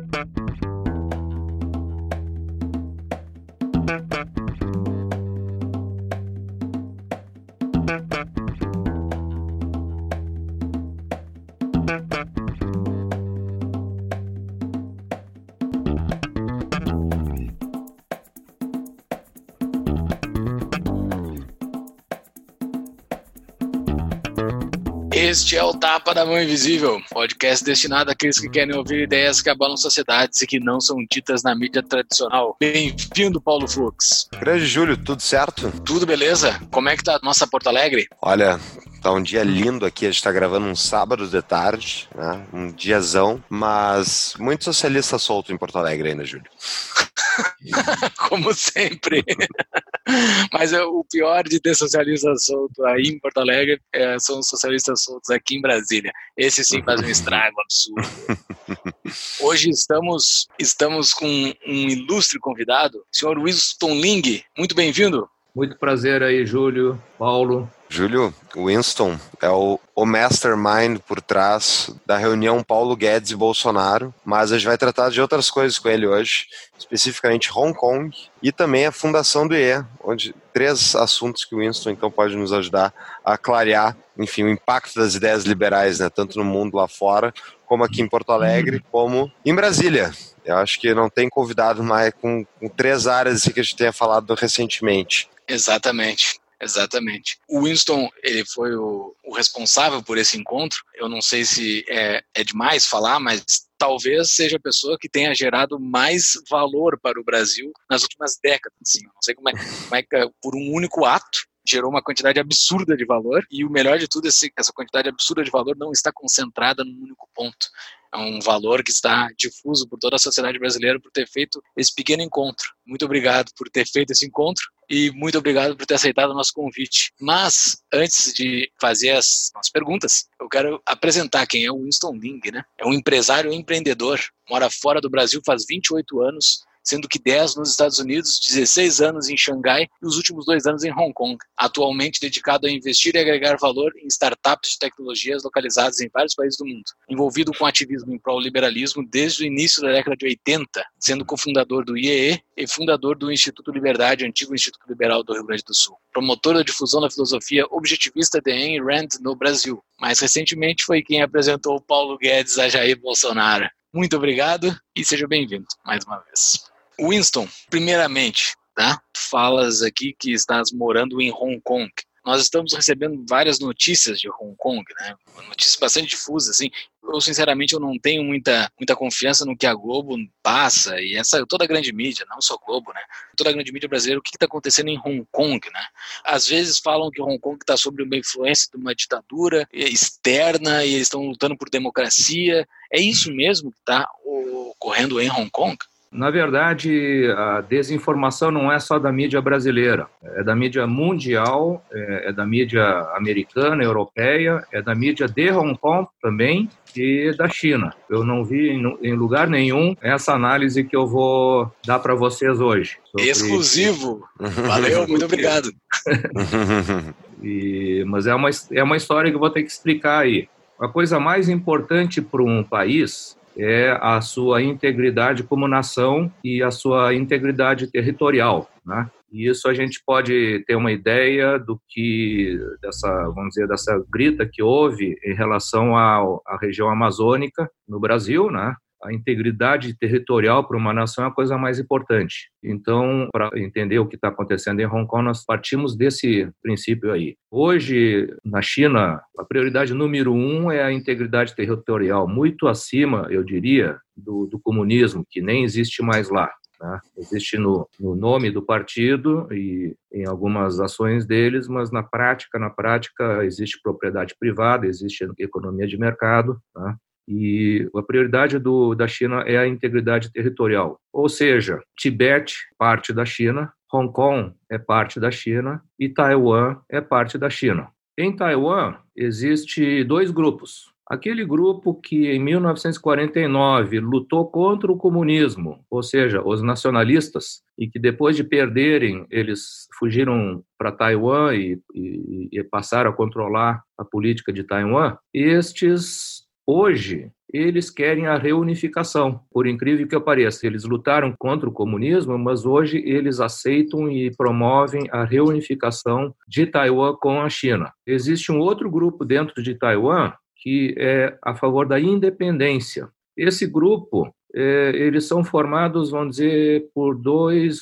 Música Este é o Tapa da Mão Invisível, podcast destinado àqueles que querem ouvir ideias que abalam sociedades e que não são ditas na mídia tradicional. Bem-vindo, Paulo Fux. Grande Júlio, tudo certo? Tudo beleza? Como é que tá a nossa Porto Alegre? Olha, Tá um dia lindo aqui, a gente tá gravando um sábado de tarde, né? Um diazão, mas muito socialista solto em Porto Alegre ainda, Júlio. Como sempre. Mas é, o pior de ter socialista solto aí em Porto Alegre é, são os socialistas soltos aqui em Brasília. Esse sim faz um estrago absurdo. Hoje estamos, estamos com um ilustre convidado, o senhor Winston Ling. Muito bem-vindo. Muito prazer aí, Júlio, Paulo. Júlio, Winston é o, o mastermind por trás da reunião Paulo Guedes e Bolsonaro, mas a gente vai tratar de outras coisas com ele hoje, especificamente Hong Kong e também a fundação do IE, onde três assuntos que o Winston então pode nos ajudar a clarear, enfim, o impacto das ideias liberais, né, tanto no mundo lá fora, como aqui em Porto Alegre, como em Brasília. Eu acho que não tem convidado mais com, com três áreas assim, que a gente tenha falado recentemente. Exatamente. Exatamente. O Winston, ele foi o, o, responsável por esse encontro. Eu não sei se é, é demais falar, mas talvez seja a pessoa que tenha gerado mais valor para o Brasil nas últimas décadas. Assim. não sei como é, como é que, por um único ato, gerou uma quantidade absurda de valor e o melhor de tudo é que essa quantidade absurda de valor não está concentrada num único ponto. É um valor que está difuso por toda a sociedade brasileira por ter feito esse pequeno encontro. Muito obrigado por ter feito esse encontro e muito obrigado por ter aceitado o nosso convite. Mas, antes de fazer as nossas perguntas, eu quero apresentar quem é o Winston Ling, né? É um empresário empreendedor, mora fora do Brasil faz 28 anos, sendo que 10 nos Estados Unidos, 16 anos em Xangai e os últimos dois anos em Hong Kong. Atualmente dedicado a investir e agregar valor em startups de tecnologias localizadas em vários países do mundo. Envolvido com ativismo em prol liberalismo desde o início da década de 80, sendo cofundador do IEE e fundador do Instituto Liberdade, antigo Instituto Liberal do Rio Grande do Sul. Promotor da difusão da filosofia objetivista de Ayn Rand no Brasil. Mais recentemente foi quem apresentou Paulo Guedes a Jair Bolsonaro. Muito obrigado e seja bem-vindo mais uma vez. Winston, primeiramente, tá? falas aqui que estás morando em Hong Kong. Nós estamos recebendo várias notícias de Hong Kong, né? Notícias bastante difusas, assim. Eu, sinceramente, eu não tenho muita, muita confiança no que a Globo passa e essa toda a grande mídia, não só Globo, né? Toda a grande mídia brasileira, o que está acontecendo em Hong Kong, né? Às vezes falam que Hong Kong está sob uma influência de uma ditadura externa e eles estão lutando por democracia. É isso mesmo que está ocorrendo em Hong Kong? Na verdade, a desinformação não é só da mídia brasileira, é da mídia mundial, é, é da mídia americana, europeia, é da mídia de Hong Kong também e da China. Eu não vi em, lugar nenhum essa análise que eu vou dar para vocês hoje. Sobre... Exclusivo! Valeu, muito obrigado. e, mas é uma, é uma história que eu vou ter que explicar aí. A coisa mais importante para um país é a sua integridade como nação e a sua integridade territorial, né? E isso a gente pode ter uma ideia do que dessa, vamos dizer, dessa grita que houve em relação à, região amazônica no Brasil, né? A integridade territorial para uma nação é a coisa mais importante. Então, para entender o que está acontecendo em Hong Kong, nós partimos desse princípio aí. Hoje, na China, a prioridade número um é a integridade territorial, muito acima, eu diria, do, do comunismo, que nem existe mais lá. Né? Existe no, no, nome do partido e em algumas ações deles, mas na prática, na prática, existe propriedade privada, existe economia de mercado. Né? E a prioridade do, da China é a integridade territorial. Ou seja, Tibete, parte da China, Hong Kong é parte da China e Taiwan é parte da China. Em Taiwan, existe dois grupos. Aquele grupo que em 1949 lutou contra o comunismo, ou seja, os nacionalistas, e que depois de perderem, eles fugiram para Taiwan e, e, e passaram a controlar a política de Taiwan, estes Hoje, eles querem a reunificação. Por incrível que pareça, eles lutaram contra o comunismo, mas hoje eles aceitam e promovem a reunificação de Taiwan com a China. Existe um outro grupo dentro de Taiwan que é a favor da independência. Esse grupo, é, eles são formados, vamos dizer, por dois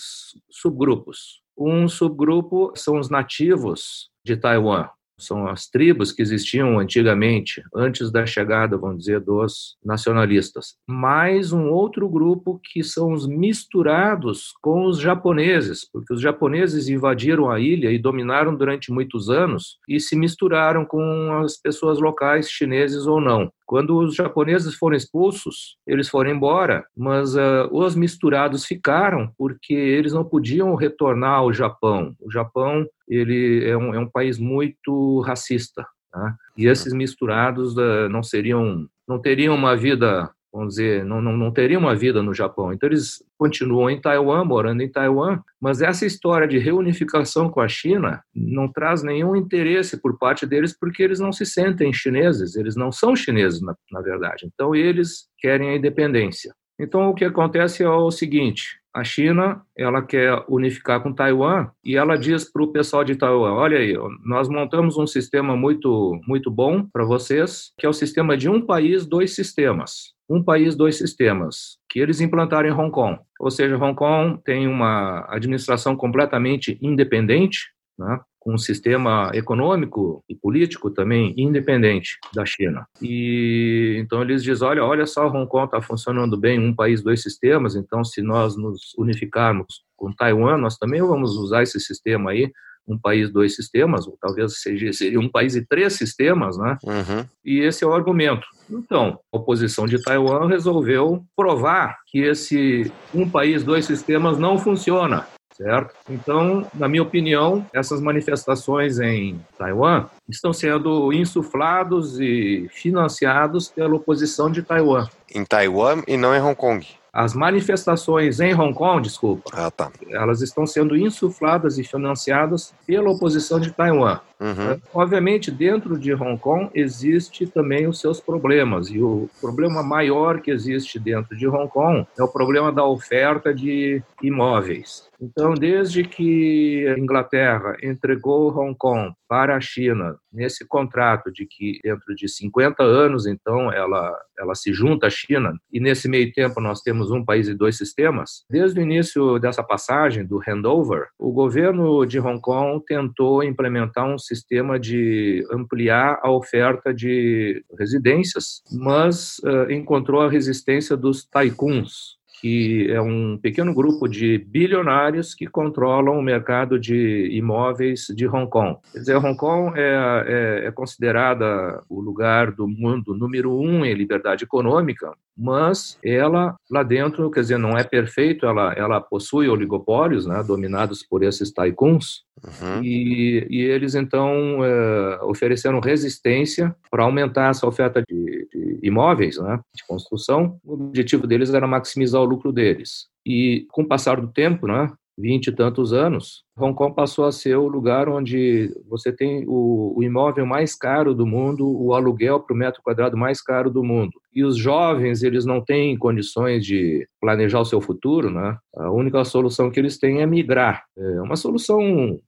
subgrupos. Um subgrupo são os nativos de Taiwan, são as tribos que existiam antigamente, antes da chegada, vamos dizer, dos nacionalistas. Mais um outro grupo que são os misturados com os japoneses, porque os japoneses invadiram a ilha e dominaram durante muitos anos e se misturaram com as pessoas locais, chineses ou não. Quando os japoneses foram expulsos, eles foram embora, mas uh, os misturados ficaram porque eles não podiam retornar ao Japão. O Japão ele é um, é um país muito racista, tá? e esses misturados uh, não seriam, não teriam uma vida vamos dizer, não, não, não teriam uma vida no Japão. Então, eles continuam em Taiwan, morando em Taiwan, mas essa história de reunificação com a China não traz nenhum interesse por parte deles, porque eles não se sentem chineses, eles não são chineses, na, na verdade. Então, eles querem a independência. Então, o que acontece é o seguinte: a China ela quer unificar com Taiwan e ela diz para o pessoal de Taiwan: olha aí, nós montamos um sistema muito muito bom para vocês, que é o sistema de um país, dois sistemas um país, dois sistemas, que eles implantaram em Hong Kong. Ou seja, Hong Kong tem uma administração completamente independente, né, com um sistema econômico e político também independente da China. E então eles dizem, olha, olha só, Hong Kong está funcionando bem, um país, dois sistemas, então se nós nos unificarmos com Taiwan, nós também vamos usar esse sistema aí um país, dois sistemas, ou talvez seja, seria um país e três sistemas, né? Uhum. E esse é o argumento. Então, a oposição de Taiwan resolveu provar que esse um país, dois sistemas não funciona. Certo? Então, na minha opinião, essas manifestações em Taiwan estão sendo insuflados e financiados pela oposição de Taiwan. Em Taiwan e não em Hong Kong. As manifestações em Hong Kong, desculpa, ah, tá. elas estão sendo insufladas e financiadas pela oposição de Taiwan. Uhum. É, obviamente, dentro de Hong Kong existe também os seus problemas e o problema maior que existe dentro de Hong Kong é o problema da oferta de imóveis. Então, desde que a Inglaterra entregou Hong Kong para a China nesse contrato de que dentro de 50 anos, então, ela, ela se junta à China e nesse meio tempo nós temos um país e dois sistemas, desde o início dessa passagem do handover, o governo de Hong Kong tentou implementar um sistema de ampliar a oferta de residências, mas uh, encontrou a resistência dos tycoons, que é um pequeno grupo de bilionários que controlam o mercado de imóveis de Hong Kong. Quer dizer, Hong Kong é, é, é considerada o lugar do mundo número um em liberdade econômica, mas ela lá dentro, quer dizer, não é perfeito, ela, ela possui oligopólios, né, dominados por esses tycoons, uhum. e, e, eles então é, ofereceram resistência para aumentar essa oferta de, de, imóveis, né, de construção. O objetivo deles era maximizar o lucro deles. E com o passar do tempo, né, vinte e tantos anos, Hong Kong passou a ser o lugar onde você tem o, o imóvel mais caro do mundo, o aluguel para o metro quadrado mais caro do mundo. E os jovens, eles não têm condições de planejar o seu futuro, né? A única solução que eles têm é migrar. É uma solução,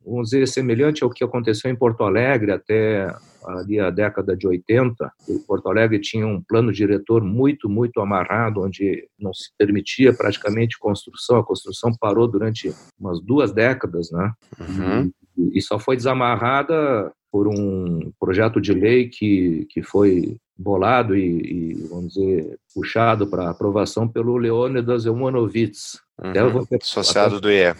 vamos dizer, semelhante ao que aconteceu em Porto Alegre até ali a década de 80, Porto Alegre tinha um plano diretor muito, muito amarrado, onde não se permitia praticamente construção, a construção parou durante umas duas décadas, né? Uhum. E, e só foi desamarrada por um projeto de lei que, que foi bolado e, e vamos dizer, puxado para aprovação pelo Leônidas Eumanovitz, uhum. associado do IE.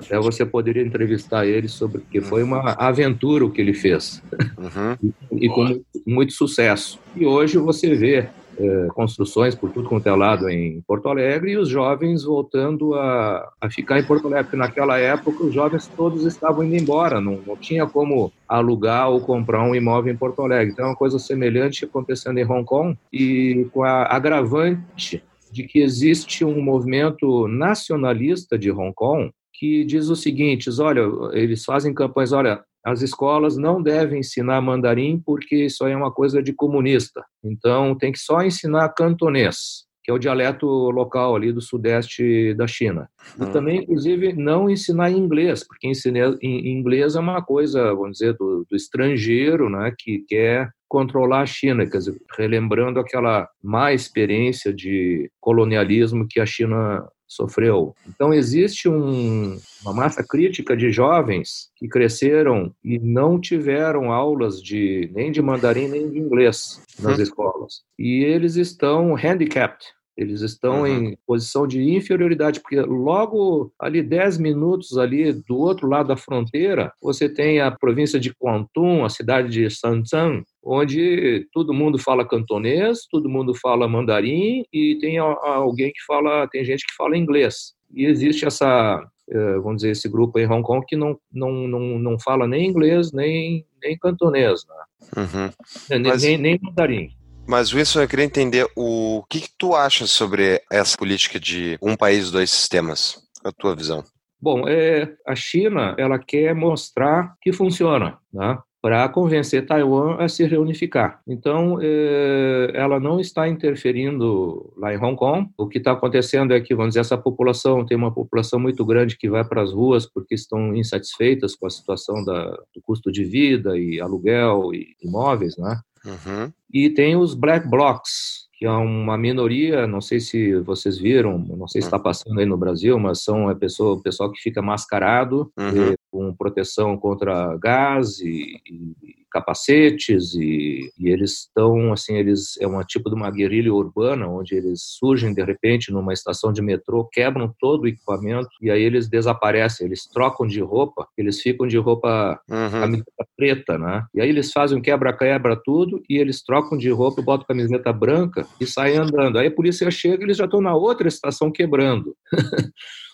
Até você poderia entrevistar ele sobre, porque foi uma aventura o que ele fez, uhum. e, e com muito sucesso. E hoje você vê é, construções por tudo quanto é lado em Porto Alegre e os jovens voltando a, a ficar em Porto Alegre, porque naquela época os jovens todos estavam indo embora, não, não tinha como alugar ou comprar um imóvel em Porto Alegre. Então é uma coisa semelhante acontecendo em Hong Kong e com a agravante de que existe um movimento nacionalista de Hong Kong que diz o seguinte: olha, eles fazem campanhas, olha, as escolas não devem ensinar mandarim porque isso aí é uma coisa de comunista. Então, tem que só ensinar cantonês que é o dialeto local ali do sudeste da China. E hum. também, inclusive, não ensinar inglês, porque ensinar inglês é uma coisa, vamos dizer, do, do estrangeiro, né, que quer controlar a China, quer dizer, relembrando aquela má experiência de colonialismo que a China sofreu. Então, existe um, uma massa crítica de jovens que cresceram e não tiveram aulas de nem de mandarim nem de inglês nas uhum. escolas. E eles estão handicapped, eles estão uhum. em posição de inferioridade, porque logo ali 10 minutos ali do outro lado da fronteira, você tem a província de Kwantung, a cidade de Sanzang, onde todo mundo fala cantonês, todo mundo fala mandarim e tem alguém que fala, tem gente que fala inglês. E existe essa, eh, vamos dizer, esse grupo em Hong Kong que não, não, não, não fala nem inglês, nem, nem cantonês, né? uhum. Mas... nem, nem mandarim. Mas, Wilson, eu queria entender o que, que, tu acha sobre essa política de um país, dois sistemas, a tua visão. Bom, é, a China ela quer mostrar que funciona, né? para convencer Taiwan a se reunificar. Então, é, ela não está interferindo lá em Hong Kong. O que está acontecendo é que, vamos dizer, essa população tem uma população muito grande que vai para as ruas porque estão insatisfeitas com a situação da, do custo de vida e aluguel e imóveis, né? Uhum. E tem os black blocs, que é uma minoria, não sei se vocês viram, não sei se está passando aí no Brasil, mas são a pessoa, o pessoal que fica mascarado, uhum. com proteção contra gás e, e capacetes e, e eles estão assim eles é um tipo de uma guerrilha urbana onde eles surgem de repente numa estação de metrô quebram todo o equipamento e aí eles desaparecem eles trocam de roupa eles ficam de roupa uhum. camiseta preta né? E aí eles fazem um quebra-quebra tudo e eles trocam de roupa botam camiseta branca e saem andando. Aí a polícia chega e eles já estão na outra estação quebrando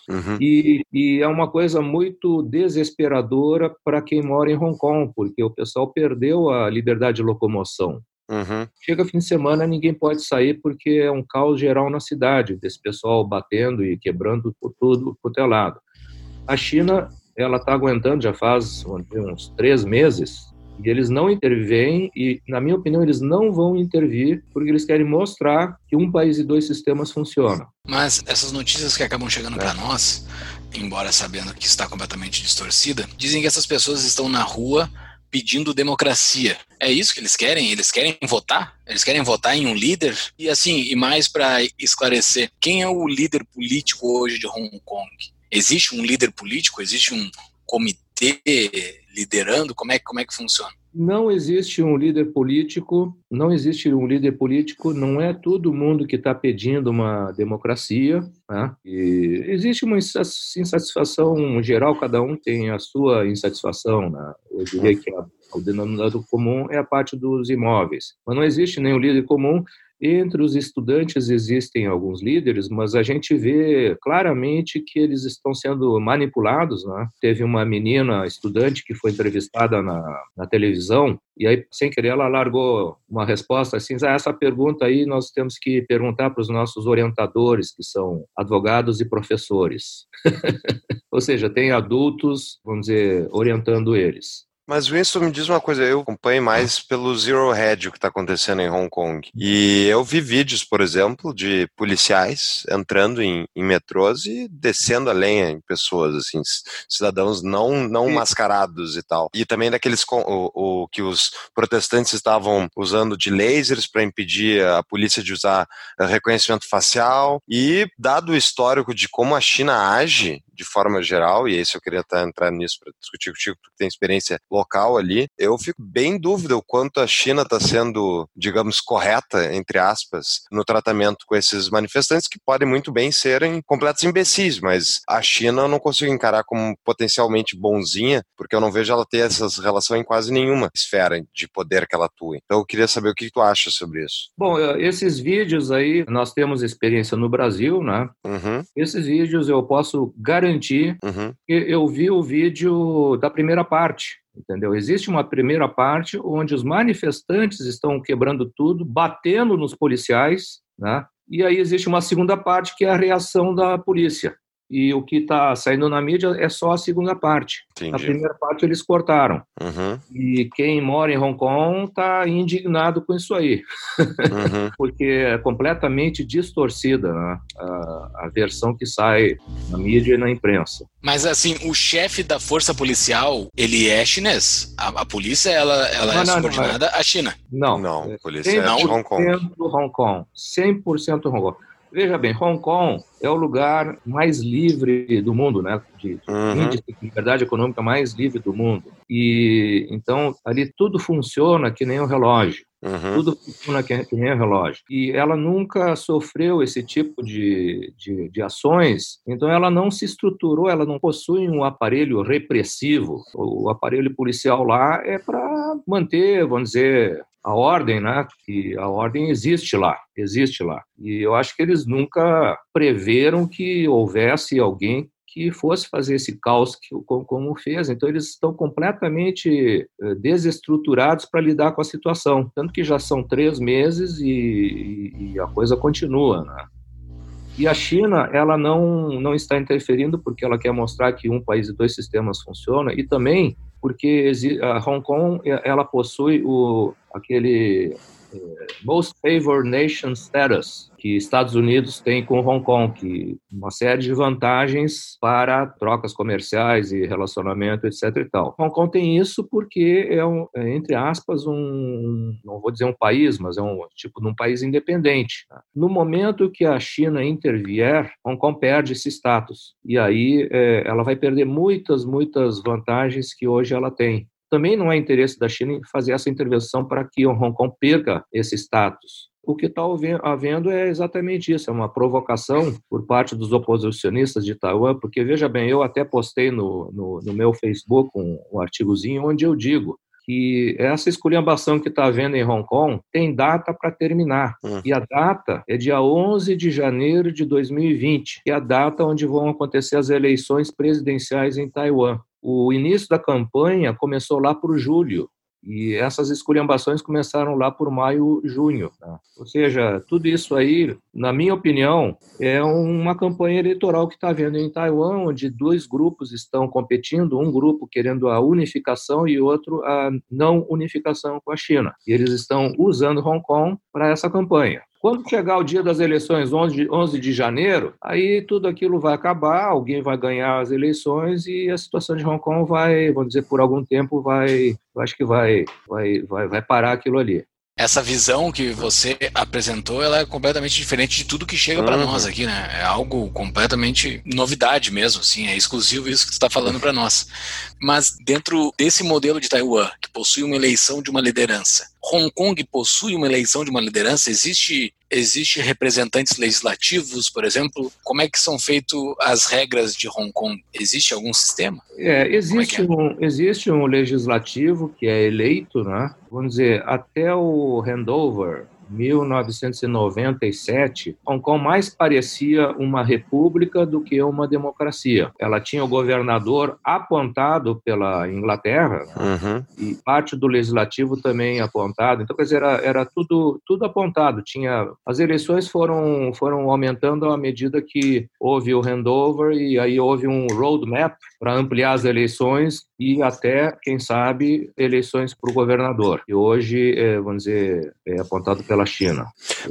Uhum. E, e, é uma coisa muito desesperadora para quem mora em Hong Kong, porque o pessoal perdeu a liberdade de locomoção. Uhum. Chega fim de semana, ninguém pode sair porque é um caos geral na cidade, desse pessoal batendo e quebrando por tudo, por telado. A China, ela está aguentando já faz uns três meses e eles não intervêm e, na minha opinião, eles não vão intervir porque eles querem mostrar que um país e dois sistemas funcionam. Mas essas notícias que acabam chegando é. para nós, embora sabendo que está completamente distorcida, dizem que essas pessoas estão na rua pedindo democracia. É isso que eles querem? Eles querem votar? Eles querem votar em um líder? E assim, e mais para esclarecer, quem é o líder político hoje de Hong Kong? Existe um líder político? Existe um comitê liderando? Como é, como é que funciona? Não existe um líder político, não existe um líder político, não é todo mundo que está pedindo uma democracia. Né? Existe uma insatisfação geral, cada um tem a sua insatisfação. Né? Eu diria que a, o denominador comum é a parte dos imóveis, mas não existe nenhum líder comum entre os estudantes existem alguns líderes, mas a gente vê claramente que eles estão sendo manipulados. Né? Teve uma menina estudante que foi entrevistada na, na televisão e aí, sem querer, ela largou uma resposta assim: ah, essa pergunta aí nós temos que perguntar para os nossos orientadores, que são advogados e professores. Ou seja, tem adultos, vamos dizer, orientando eles. Mas Winston, me diz uma coisa, eu acompanho mais pelo Zero Hedge o que está acontecendo em Hong Kong. E eu vi vídeos, por exemplo, de policiais entrando em, em metrôs e descendo a lenha em pessoas, assim, cidadãos não, não mascarados e tal. E também daqueles o, o que os protestantes estavam usando de lasers para impedir a polícia de usar reconhecimento facial. E dado o histórico de como a China age de forma geral, e esse eu queria estar entrar nisso para discutir contigo, que tem experiência local ali, eu fico bem em dúvida o quanto a China está sendo, digamos, correta, entre aspas, no tratamento com esses manifestantes que podem muito bem serem completos imbecis, mas a China eu não consigo encarar como potencialmente bonzinha, porque eu não vejo ela ter essas relações em quase nenhuma esfera de poder que ela atua. Então eu queria saber o que tu acha sobre isso. Bom, eh, esses vídeos aí, nós temos experiência no Brasil, né? Uhum. Esses vídeos eu posso garantir uhum. que eu vi o vídeo da primeira parte entendeu? Existe uma primeira parte onde os manifestantes estão quebrando tudo, batendo nos policiais, né? E aí existe uma segunda parte que é a reação da polícia. E o que está saindo na mídia é só a segunda parte. Entendi. A primeira parte eles cortaram. Uhum. E quem mora em Hong Kong está indignado com isso aí, uhum. porque é completamente distorcida né? a, a versão que sai na mídia e na imprensa. Mas assim, o chefe da força policial, ele é chinês. A, a polícia, ela, ela não, é não, subordinada não, é. à China. Não, não, a polícia é de Hong Kong. 100% Hong Kong. 100% Hong Kong. Veja bem, Hong Kong é o lugar mais livre do mundo, né? De, uhum. índice de liberdade econômica mais livre do mundo. E então ali tudo funciona que nem um relógio. Uhum. Tudo funciona que, nem um relógio. E ela nunca sofreu esse tipo de, de, de, ações, então ela não se estruturou, ela não possui um aparelho repressivo. O aparelho policial lá é para manter, vamos dizer, a ordem, né? Que a ordem existe lá, existe lá. E eu acho que eles nunca preveram que houvesse alguém que fosse fazer esse caos que, como fez. Então, eles estão completamente eh, desestruturados para lidar com a situação. Tanto que já são três meses e, e a coisa continua. Né? E a China, ela não, não está interferindo porque ela quer mostrar que um país e dois sistemas funciona e também porque Hong Kong ela possui o aquele Most Favored Nation Status, que Estados Unidos tem com Hong Kong, que uma série de vantagens para trocas comerciais e relacionamento, etc. E tal. Hong Kong tem isso porque é, um, é, entre aspas, um, não vou dizer um país, mas é um tipo de um país independente. No momento que a China intervier, Hong Kong perde esse status. E aí é, ela vai perder muitas, muitas vantagens que hoje ela tem também não é interesse da China em fazer essa intervenção para que Hong Kong perca esse status. O que está havendo é exatamente isso, é uma provocação por parte dos oposicionistas de Taiwan, porque, veja bem, eu até postei no, no, no meu Facebook um, um artigozinho onde eu digo que essa esculhambação que está havendo em Hong Kong tem data para terminar. Hum. E a data é dia 11 de janeiro de 2020, que é a data onde vão acontecer as eleições presidenciais em Taiwan. O início da campanha começou lá por julho, e essas esculhambações começaram lá por maio, junho. Né? Ou seja, tudo isso aí, na minha opinião, é uma campanha eleitoral que está havendo em Taiwan, onde dois grupos estão competindo, um grupo querendo a unificação e outro a não unificação com a China. E eles estão usando Hong Kong para essa campanha. Quando chegar o dia das eleições, 11 de, 11 de janeiro, aí tudo aquilo vai acabar, alguém vai ganhar as eleições e a situação de Hong Kong vai, vamos dizer, por algum tempo vai, acho que vai, vai, vai, vai parar aquilo ali essa visão que você apresentou, ela é completamente diferente de tudo que chega uhum. para nós aqui, né? É algo completamente novidade mesmo, assim, é exclusivo isso que você está falando para nós. Mas dentro desse modelo de Taiwan, que possui uma eleição de uma liderança, Hong Kong possui uma eleição de uma liderança? Existe existe representantes legislativos, por exemplo? Como é que são feitas as regras de Hong Kong? Existe algum sistema? É, existe, é é? Um, existe um legislativo que é eleito, né? Vamos dizer, até o handover 1997, Hong Kong mais parecia uma república do que uma democracia. Ela tinha o governador apontado pela Inglaterra uhum. e parte do legislativo também apontado. Então, quer dizer, era, era tudo, tudo apontado. Tinha as eleições foram foram aumentando à medida que houve o handover e aí houve um roadmap para ampliar as eleições e até, quem sabe, eleições para o governador. E hoje, é, vamos dizer, é apontado pela China.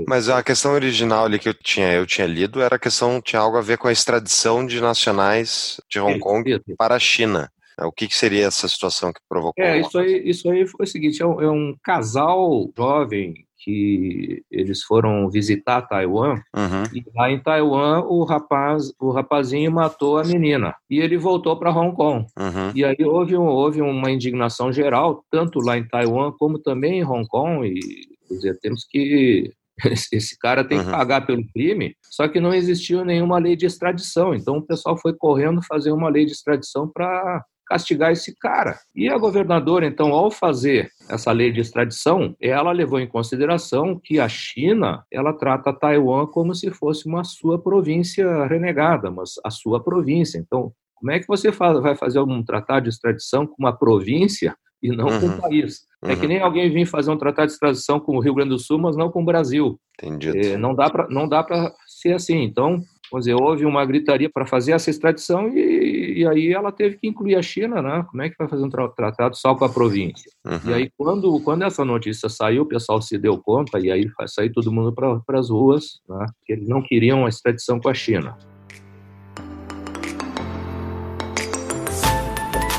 Mas a questão original ali que eu tinha, eu tinha lido era a questão, tinha algo a ver com a extradição de nacionais de Hong Kong para a China. O que, que, seria essa situação que provocou? É, isso aí, isso aí foi o seguinte: é um, é um casal jovem que eles foram visitar Taiwan uhum. e lá em Taiwan o rapaz, o rapazinho matou a menina e ele voltou para Hong Kong. Uhum. E aí houve, houve uma indignação geral tanto lá em Taiwan como também em Hong Kong e quer dizer, temos que esse cara tem uhum. que pagar pelo crime, só que não existiu nenhuma lei de extradição. Então o pessoal foi correndo fazer uma lei de extradição para castigar esse cara. E a governadora, então, ao fazer essa lei de extradição, ela levou em consideração que a China, ela trata Taiwan como se fosse uma sua província renegada, mas a sua província. Então, como é que você vai fazer um tratado de extradição com uma província e não uhum. com um país? Uhum. É que uhum. nem alguém vir fazer um tratado de extradição com o Rio Grande do Sul, mas não com o Brasil. Entendido. É, não dá para ser assim. Então, Vamos dizer, houve uma gritaria para fazer essa extradição e, e, aí ela teve que incluir a China, né? Como é que vai fazer um tra tratado só com a província? Uhum. E aí, quando, quando essa notícia saiu, o pessoal se deu conta e aí sair todo mundo para as ruas, né? Que eles não queriam a extradição com a China.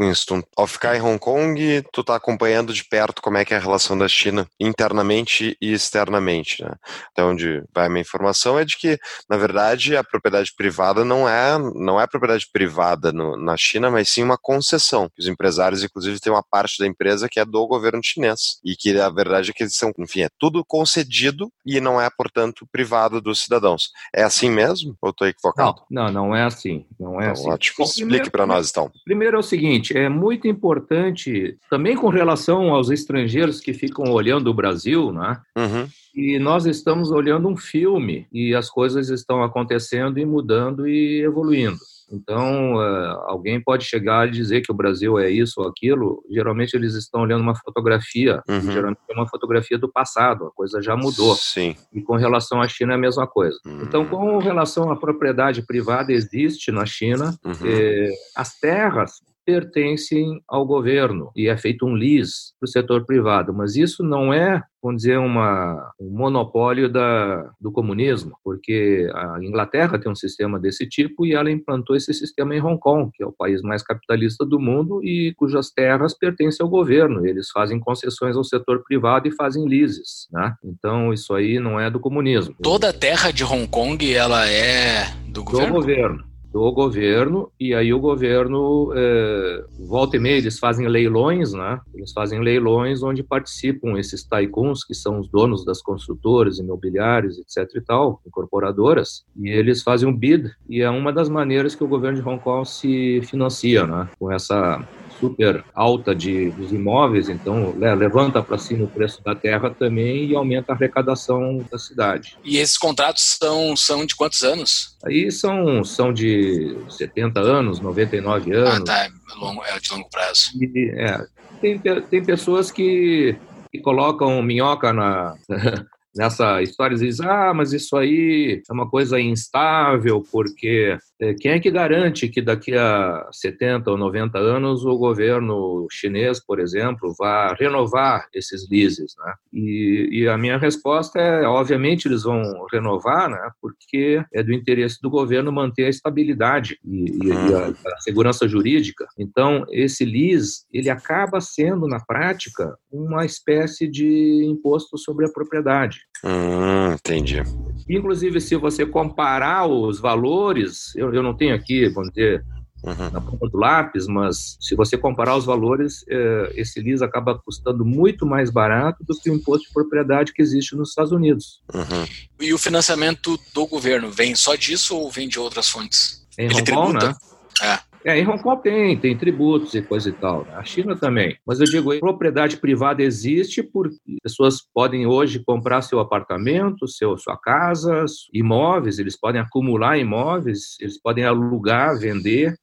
Winston, ao ficar em Hong Kong, tu está acompanhando de perto como é que é a relação da China internamente e externamente, né? Até onde vai a minha informação é de que, na verdade, a propriedade privada não é não é propriedade privada no, na China, mas sim uma concessão. Os empresários, inclusive, têm uma parte da empresa que é do governo chinês e que a verdade é que eles são, enfim, é tudo concedido e não é, portanto, privado dos cidadãos. É assim mesmo? Ou estou equivocado? Não, não, não é assim. Não é então, assim. Ótimo. Explique para nós, então. Primeiro é o seguinte seguinte, é muito importante, também com relação aos estrangeiros que ficam olhando o Brasil, né? Uhum. E nós estamos olhando um filme e as coisas estão acontecendo e mudando e evoluindo. Então, é, alguém pode chegar e dizer que o Brasil é isso ou aquilo. Geralmente, eles estão olhando uma fotografia, uhum. geralmente é uma fotografia do passado, a coisa já mudou. Sim. E com relação à China é a mesma coisa. Uhum. Então, com relação à propriedade privada, existe na China. Uhum. Eh, as terras pertencem ao governo e é feito um lease para o setor privado, mas isso não é, vamos dizer, uma, um monopólio da, do comunismo, porque a Inglaterra tem um sistema desse tipo e ela implantou esse sistema em Hong Kong, que é o país mais capitalista do mundo e cujas terras pertencem ao governo. Eles fazem concessões ao setor privado e fazem leases, né? Então isso aí não é do comunismo. Toda a terra de Hong Kong ela é do governo. Do governo do governo, e aí o governo, é, volta e meia, eles fazem leilões, né? Eles fazem leilões onde participam esses tycoons, que são os donos das construtoras, imobiliárias, etc e tal, incorporadoras, e eles fazem um bid, e é uma das maneiras que o governo de Hong Kong se financia, né? Com essa super alta de, dos imóveis, então levanta para cima o preço da terra também e aumenta a arrecadação da cidade. E esses contratos são, são de quantos anos? Aí são, são de 70 anos, 99 anos. Ah, tá, é, longo, é de longo prazo. E, é, tem, tem pessoas que, que colocam minhoca na, nessa história diz, ah, mas isso aí é uma coisa instável, porque quem é que garante que daqui a 70 ou 90 anos o governo chinês, por exemplo, vá renovar esses leases, né? E, e, a minha resposta é, obviamente, eles vão renovar, né? Porque é do interesse do governo manter a estabilidade e, e, a, a, segurança jurídica. Então, esse lease, ele acaba sendo, na prática, uma espécie de imposto sobre a propriedade. Hum, entendi. Inclusive, se você comparar os valores, eu, eu não tenho aqui, vamos dizer, uhum. na ponta do lápis, mas se você comparar os valores, é, esse LIS acaba custando muito mais barato do que o imposto de propriedade que existe nos Estados Unidos. Uhum. E o financiamento do governo vem só disso ou vem de outras fontes? Em Ele Hong Kong, tributa? né? É. É, em Hong Kong tem, tem tributos e coisa e tal. Né? A China também. Mas eu digo, propriedade privada existe porque pessoas podem hoje comprar seu apartamento, seu, sua casa, imóveis, eles podem acumular imóveis, eles podem alugar, vender.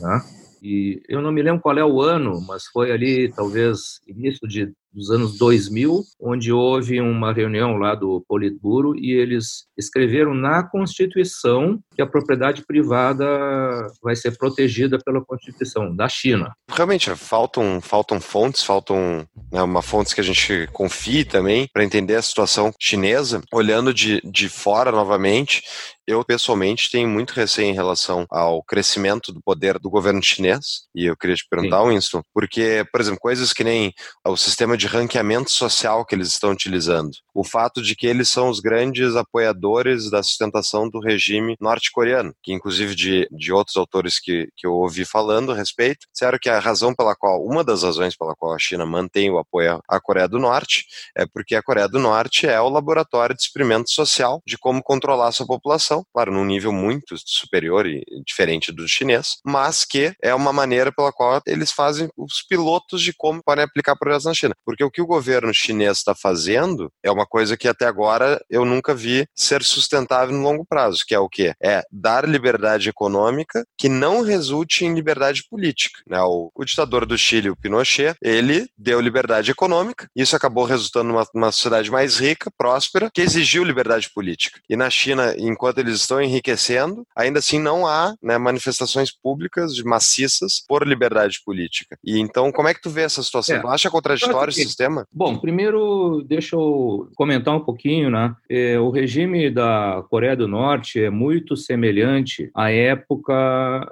Né? E eu não me lembro qual é o ano, mas foi ali, talvez, início de dos anos 2000, onde houve uma reunião lá do Politburo e eles escreveram na Constituição que a propriedade privada vai ser protegida pela Constituição da China. Realmente, faltam, faltam fontes, faltam né, uma fontes que a gente confie também para entender a situação chinesa. Olhando de, de fora novamente, eu, pessoalmente, tenho muito receio em relação ao crescimento do poder do governo chinês. E eu queria te perguntar, Sim. Winston, porque, por exemplo, coisas que nem o sistema de ranqueamento social que eles estão utilizando, o fato de que eles são os grandes apoiadores da sustentação do regime norte-coreano, que inclusive de, de outros autores que, que eu ouvi falando a respeito, disseram que a razão pela qual, uma das razões pela qual a China mantém o apoio à Coreia do Norte é porque a Coreia do Norte é o laboratório de experimento social de como controlar a sua população claro, num nível muito superior e diferente do chinês, mas que é uma maneira pela qual eles fazem os pilotos de como podem aplicar projetos na China. Porque o que o governo chinês está fazendo é uma coisa que até agora eu nunca vi ser sustentável no longo prazo, que é o quê? É dar liberdade econômica que não resulte em liberdade política. Né? O, o ditador do Chile, o Pinochet, ele deu liberdade econômica, isso acabou resultando numa, numa sociedade mais rica, próspera, que exigiu liberdade política. E na China, enquanto eles estão enriquecendo, ainda assim não há né, manifestações públicas de maciças por liberdade política. E então, como é que tu vê essa situação? É, tu acha contraditório esse sistema? Bom, primeiro, deixa eu comentar um pouquinho, né? É, o regime da Coreia do Norte é muito semelhante à época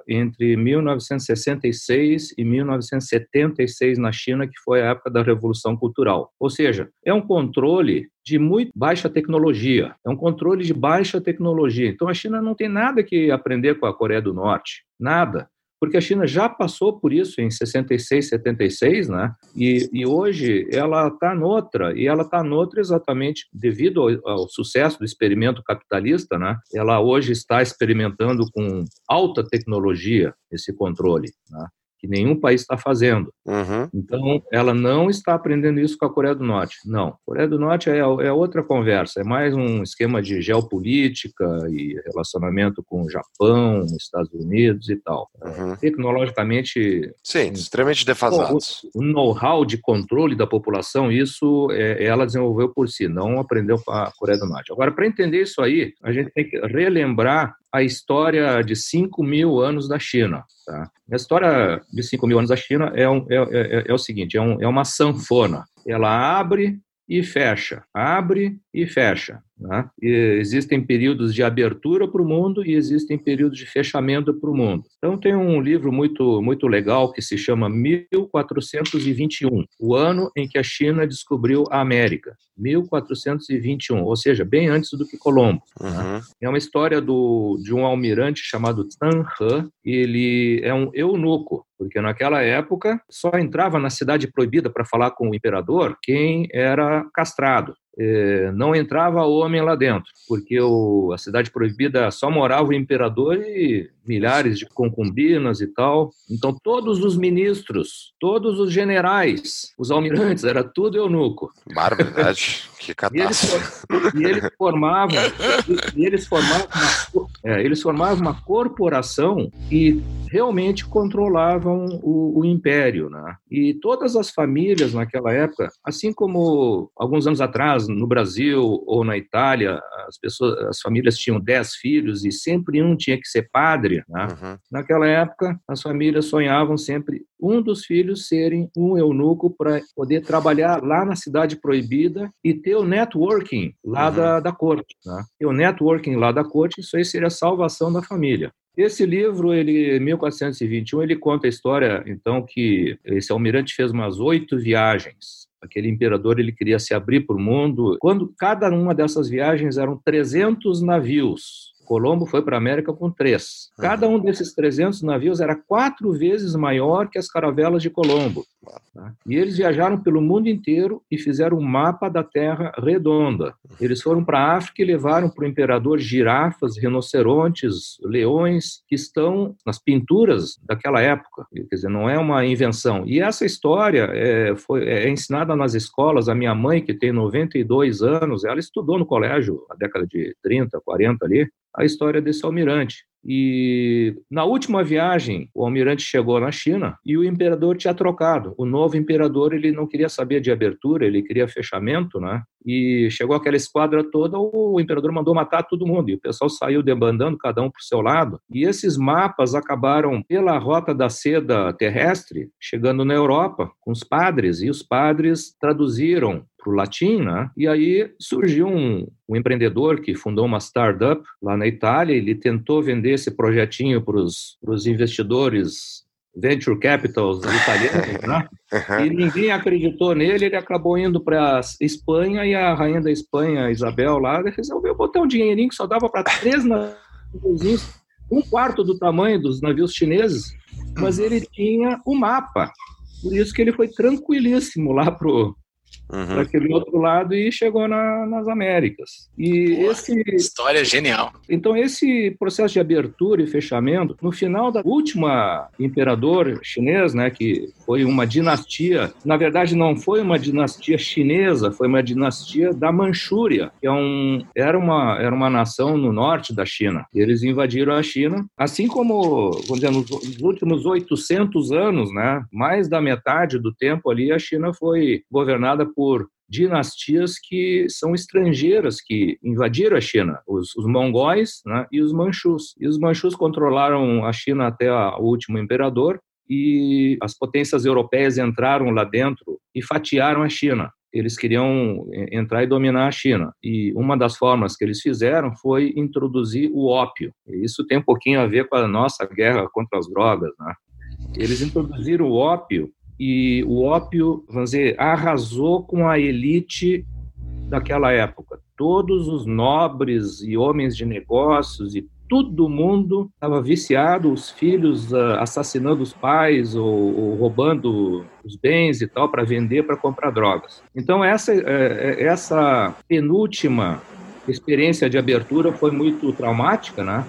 entre 1966 e 1976 na China, que foi a época da Revolução Cultural. Ou seja, é um controle de muito baixa tecnologia. É um controle de baixa tecnologia. Então a China não tem nada que aprender com a Coreia do Norte, nada. Porque a China já passou por isso em 66, 76, né? E, e hoje ela está noutra, e ela está noutra exatamente devido ao, ao, sucesso do experimento capitalista, né? Ela hoje está experimentando com alta tecnologia esse controle, né? Que nenhum país está fazendo. Uhum. Então, ela não está aprendendo isso com a Coreia do Norte. Não. A Coreia do Norte é, é outra conversa, é mais um esquema de geopolítica e relacionamento com o Japão, Estados Unidos e tal. Uhum. Tecnologicamente. Sim, extremamente defasados. O, o know-how de controle da população, isso é, ela desenvolveu por si, não aprendeu com a Coreia do Norte. Agora, para entender isso aí, a gente tem que relembrar a história de 5 mil anos da China. Tá? A história de 5 mil anos da China é, um, é, é, é o seguinte: é, um, é uma sanfona. Ela abre e fecha, abre e fecha. Né? Existem períodos de abertura para o mundo e existem períodos de fechamento para o mundo. Então, tem um livro muito, muito legal que se chama 1421, o ano em que a China descobriu a América. 1421, ou seja, bem antes do que Colombo. Né? Uhum. Né? É uma história do, de um almirante chamado Zhang He. Ele é um eunuco, porque naquela época só entrava na cidade proibida para falar com o imperador quem era castrado. É, não entrava homem lá dentro, porque o, a cidade proibida só morava o imperador e milhares de concubinas e tal. Então, todos os ministros, todos os generais, os almirantes, era tudo eunuco. Barbaridade, que catástrofe. E eles, formavam, e eles formavam, uma, é, eles formavam uma corporação e realmente controlavam o, o império, né? E todas as famílias naquela época, assim como alguns anos atrás no Brasil ou na Itália, as pessoas, as famílias tinham dez filhos e sempre um tinha que ser padre, né? Uhum. Naquela época, as famílias sonhavam sempre um dos filhos serem um eunuco para poder trabalhar lá na cidade proibida e ter o networking lá uhum. da, da corte. Né? Ter o networking lá da corte, isso aí seria a salvação da família. Esse livro, ele, 1421, ele conta a história, então, que esse almirante fez umas oito viagens. Aquele imperador, ele queria se abrir para o mundo. Quando cada uma dessas viagens eram 300 navios Colombo foi para a América com três. Cada um desses 300 navios era quatro vezes maior que as caravelas de Colombo. Tá? E eles viajaram pelo mundo inteiro e fizeram um mapa da Terra redonda. Eles foram para a África e levaram para o imperador girafas, rinocerontes, leões, que estão nas pinturas daquela época. Quer dizer, não é uma invenção. E essa história é, foi, é ensinada nas escolas. A minha mãe, que tem 92 anos, ela estudou no colégio na década de 30, 40 ali a história desse almirante. E na última viagem, o almirante chegou na China e o imperador tinha trocado. O novo imperador ele não queria saber de abertura, ele queria fechamento, né? E chegou aquela esquadra toda, o imperador mandou matar todo mundo e o pessoal saiu debandando cada um para o seu lado. E esses mapas acabaram pela rota da seda terrestre, chegando na Europa com os padres e os padres traduziram para o latim, né? E aí surgiu um, um, empreendedor que fundou uma startup lá na Itália. Ele tentou vender esse projetinho para os investidores venture capitals italianos, né? E ninguém acreditou nele. Ele acabou indo para a Espanha e a rainha da Espanha, Isabel, lá resolveu botar um dinheirinho que só dava para três navios, um quarto do tamanho dos navios chineses, mas ele tinha o um mapa. Por isso que ele foi tranquilíssimo lá pro uhum. para aquele outro lado e chegou na, nas Américas. E Pô, esse história genial. Então esse processo de abertura e fechamento, no final da última imperador chinês, né, que foi uma dinastia, na verdade não foi uma dinastia chinesa, foi uma dinastia da Manchúria, que é um, era uma era uma nação no norte da China. Eles invadiram a China, assim como, vamos dizer, nos, nos últimos 800 anos, né, mais da metade do tempo ali a China foi governada por dinastias que são estrangeiras, que invadiram a China, os, os mongóis né, e os manchus. E os manchus controlaram a China até o último imperador, e as potências europeias entraram lá dentro e fatiaram a China. Eles queriam entrar e dominar a China. E uma das formas que eles fizeram foi introduzir o ópio. Isso tem um pouquinho a ver com a nossa guerra contra as drogas. Né? Eles introduziram o ópio e o ópio, vamos dizer, arrasou com a elite daquela época. Todos os nobres e homens de negócios e todo mundo estava viciado, os filhos uh, assassinando os pais ou, ou, roubando os bens e tal para vender, para comprar drogas. Então essa é, essa penúltima experiência de abertura foi muito traumática, né?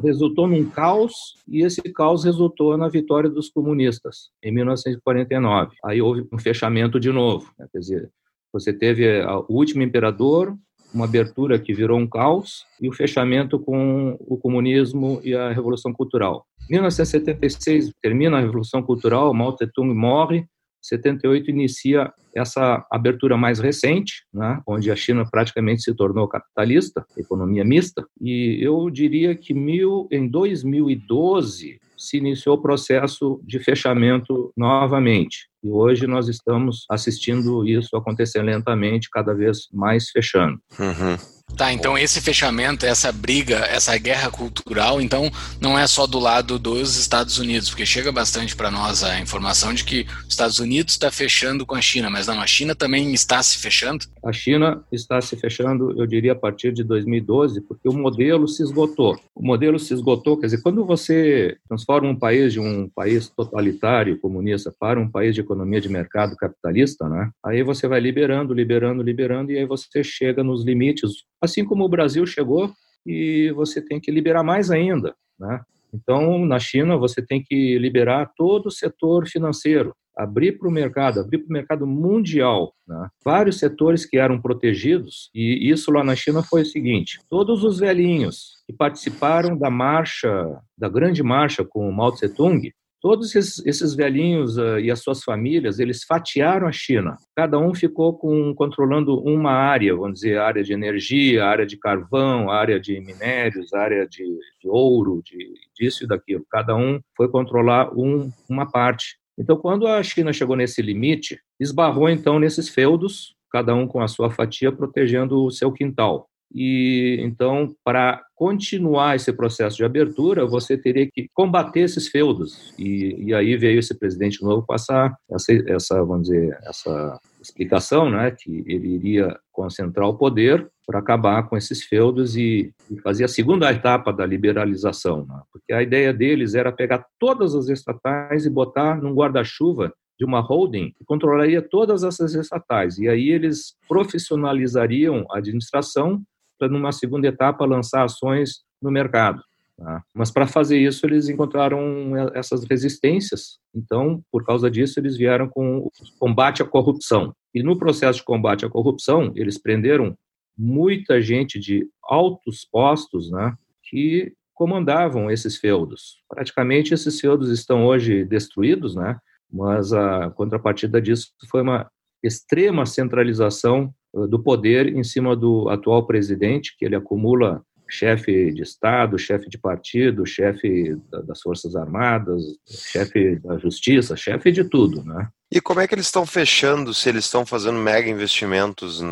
Resultou num caos e esse caos resultou na vitória dos comunistas em 1949. Aí houve um fechamento de novo, né? quer dizer, você teve o último imperador, uma abertura que virou um caos e o fechamento com o comunismo e a revolução cultural. 1976 termina a revolução cultural, Mao Tse-tung morre 78 inicia essa abertura mais recente, né, onde a China praticamente se tornou capitalista, economia mista, e eu diria que mil, em 2012 se iniciou o processo de fechamento novamente. E hoje nós estamos assistindo isso acontecer lentamente, cada vez mais fechando. Uhum. Tá, então esse fechamento, essa briga, essa guerra cultural, então não é só do lado dos Estados Unidos, porque chega bastante para nós a informação de que os Estados Unidos está fechando com a China, mas não, a China também está se fechando? A China está se fechando, eu diria, a partir de 2012, porque o modelo se esgotou. O modelo se esgotou, quer dizer, quando você transforma um país de um país totalitário, comunista, para um país de economia de mercado capitalista, né? Aí você vai liberando, liberando, liberando, e aí você chega nos limites assim como o Brasil chegou, e você tem que liberar mais ainda. Né? Então, na China, você tem que liberar todo o setor financeiro, abrir para o mercado, abrir para o mercado mundial. Né? Vários setores que eram protegidos, e isso lá na China foi o seguinte: todos os velhinhos que participaram da marcha, da grande marcha com Mao Tse Tung, Todos esses, esses velhinhos uh, e as suas famílias, eles fatiaram a China. Cada um ficou com, controlando uma área, vamos dizer, área de energia, área de carvão, área de minérios, área de, de ouro, de, disso e daquilo. Cada um foi controlar um, uma parte. Então, quando a China chegou nesse limite, esbarrou então nesses feudos, cada um com a sua fatia protegendo o seu quintal. E então, para continuar esse processo de abertura, você teria que combater esses feudos. E, e aí veio esse presidente novo passar essa, essa, vamos dizer, essa explicação, né, que ele iria concentrar o poder para acabar com esses feudos e, e, fazer a segunda etapa da liberalização, né? porque a ideia deles era pegar todas as estatais e botar num guarda-chuva de uma holding que controlaria todas essas estatais. E aí eles profissionalizariam a administração para, numa segunda etapa, lançar ações no mercado. Tá? Mas para fazer isso, eles encontraram essas resistências. Então, por causa disso, eles vieram com o combate à corrupção. E no processo de combate à corrupção, eles prenderam muita gente de altos postos, né, que comandavam esses feudos. Praticamente esses feudos estão hoje destruídos, né, mas a contrapartida disso foi uma extrema centralização do poder em cima do atual presidente, que ele acumula chefe de Estado, chefe de partido, chefe das Forças Armadas, chefe da Justiça, chefe de tudo, né? E como é que eles estão fechando, se eles estão fazendo mega investimentos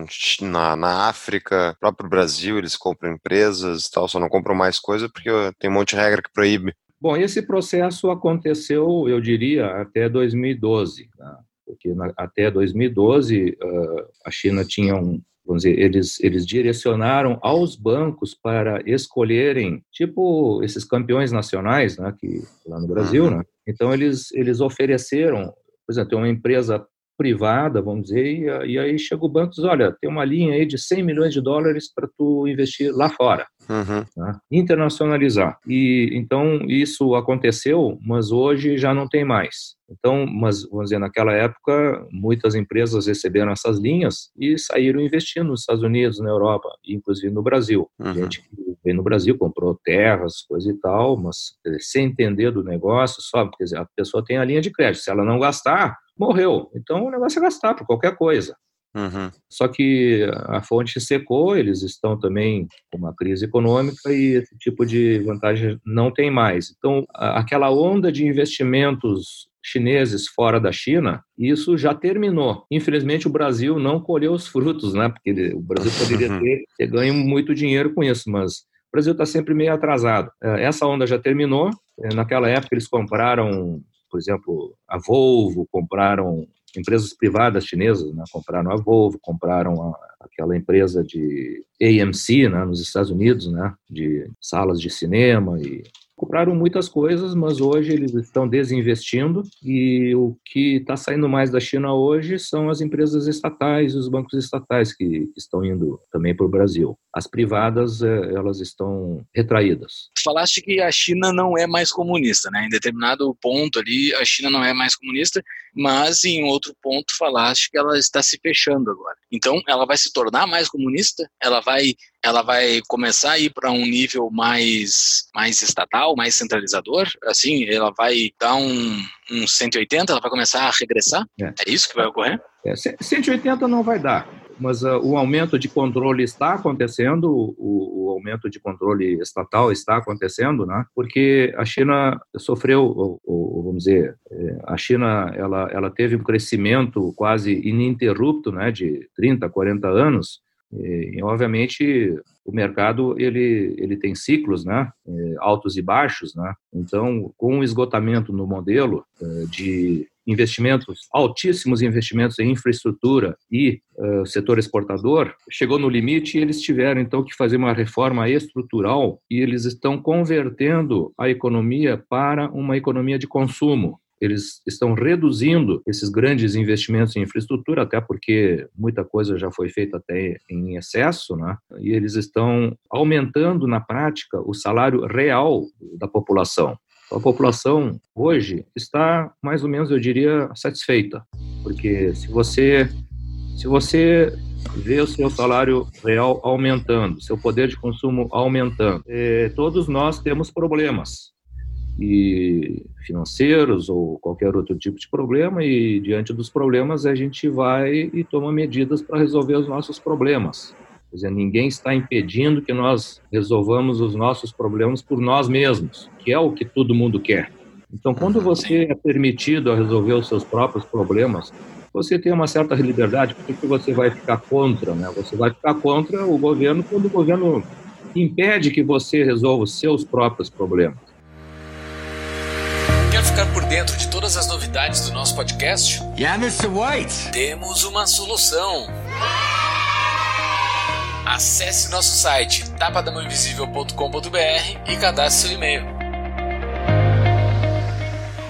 na, na África, próprio Brasil, eles compram empresas e tal, só não compram mais coisa porque tem um monte de regra que proíbe. Bom, esse processo aconteceu, eu diria, até 2012. Tá? Porque na, até 2012 uh, a China tinha um, vamos dizer, eles, eles direcionaram aos bancos para escolherem, tipo esses campeões nacionais, né, que lá no Brasil, uhum. né? Então eles eles ofereceram, por exemplo, tem uma empresa privada, vamos dizer, e, aí chega o banco e diz, olha, tem uma linha aí de 100 milhões de dólares para tu investir lá fora. Uhum. Né? Internacionalizar. E então isso aconteceu, mas hoje já não tem mais. Então, mas vamos dizer, naquela época, muitas empresas receberam essas linhas e saíram investindo nos Estados Unidos, na Europa, inclusive no Brasil. Uhum. Gente que veio no Brasil, comprou terras, coisa e tal, mas sem entender do negócio, só porque a pessoa tem a linha de crédito. Se ela não gastar, morreu. Então, o negócio é gastar por qualquer coisa. Uhum. Só que a fonte secou, eles estão também com uma crise econômica e esse tipo de vantagem não tem mais. Então, aquela onda de investimentos chineses fora da China, isso já terminou. Infelizmente, o Brasil não colheu os frutos, né? Porque o Brasil poderia uhum. ter, ter ganho muito dinheiro com isso, mas o Brasil está sempre meio atrasado. É, essa onda já terminou. É, naquela época, eles compraram, por exemplo, a Volvo, compraram empresas privadas chinesas, né? compraram a Volvo, compraram a, aquela empresa de AMC, né? nos Estados Unidos, né? de salas de cinema e compraram muitas coisas, mas hoje eles estão desinvestindo e o que está saindo mais da China hoje são as empresas estatais e os bancos estatais que, estão indo também para o Brasil. As privadas, eh, elas estão retraídas. Falaste que a China não é mais comunista, né? Em determinado ponto ali, a China não é mais comunista, mas em outro ponto falaste que ela está se fechando agora. Então, ela vai se tornar mais comunista? Ela vai ela vai começar a ir para um nível mais, mais estatal, mais centralizador, assim, ela vai dar um, um 180, ela vai começar a regressar? É, é isso que vai ocorrer? É, 180 não vai dar, mas uh, o aumento de controle está acontecendo, o, o, aumento de controle estatal está acontecendo, né? Porque a China sofreu, ou, ou, vamos dizer, é, a China ela, ela teve um crescimento quase ininterrupto, né, de 30, 40 anos, e, obviamente, o mercado ele, ele tem ciclos, né, é, altos e baixos, né. Então, com o esgotamento no modelo é, de investimentos, altíssimos investimentos em infraestrutura e uh, setor exportador, chegou no limite e eles tiveram então que fazer uma reforma estrutural e eles estão convertendo a economia para uma economia de consumo eles estão reduzindo esses grandes investimentos em infraestrutura, até porque muita coisa já foi feita até em excesso, né? e eles estão aumentando na prática o salário real da população. A população hoje está mais ou menos, eu diria, satisfeita, porque se você se você vê o seu salário real aumentando, seu poder de consumo aumentando, eh, todos nós temos problemas e financeiros ou qualquer outro tipo de problema e diante dos problemas a gente vai e toma medidas para resolver os nossos problemas. Quer dizer, ninguém está impedindo que nós resolvamos os nossos problemas por nós mesmos, que é o que todo mundo quer. Então, quando você é permitido a resolver os seus próprios problemas, você tem uma certa liberdade, porque você vai ficar contra, né? Você vai ficar contra o governo quando o governo impede que você resolva os seus próprios problemas. Dentro de todas as novidades do nosso podcast? Yeah, Mr. White. Temos uma solução. Acesse nosso site tapadamãoinvisível.com.br e cadastre seu e-mail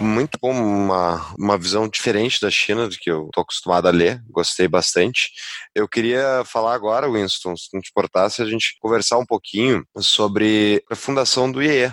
muito bom, uma, uma visão diferente da China do que eu estou acostumado a ler, gostei bastante. Eu queria falar agora, Winston, se não te importasse, a gente conversar um pouquinho sobre a fundação do IE,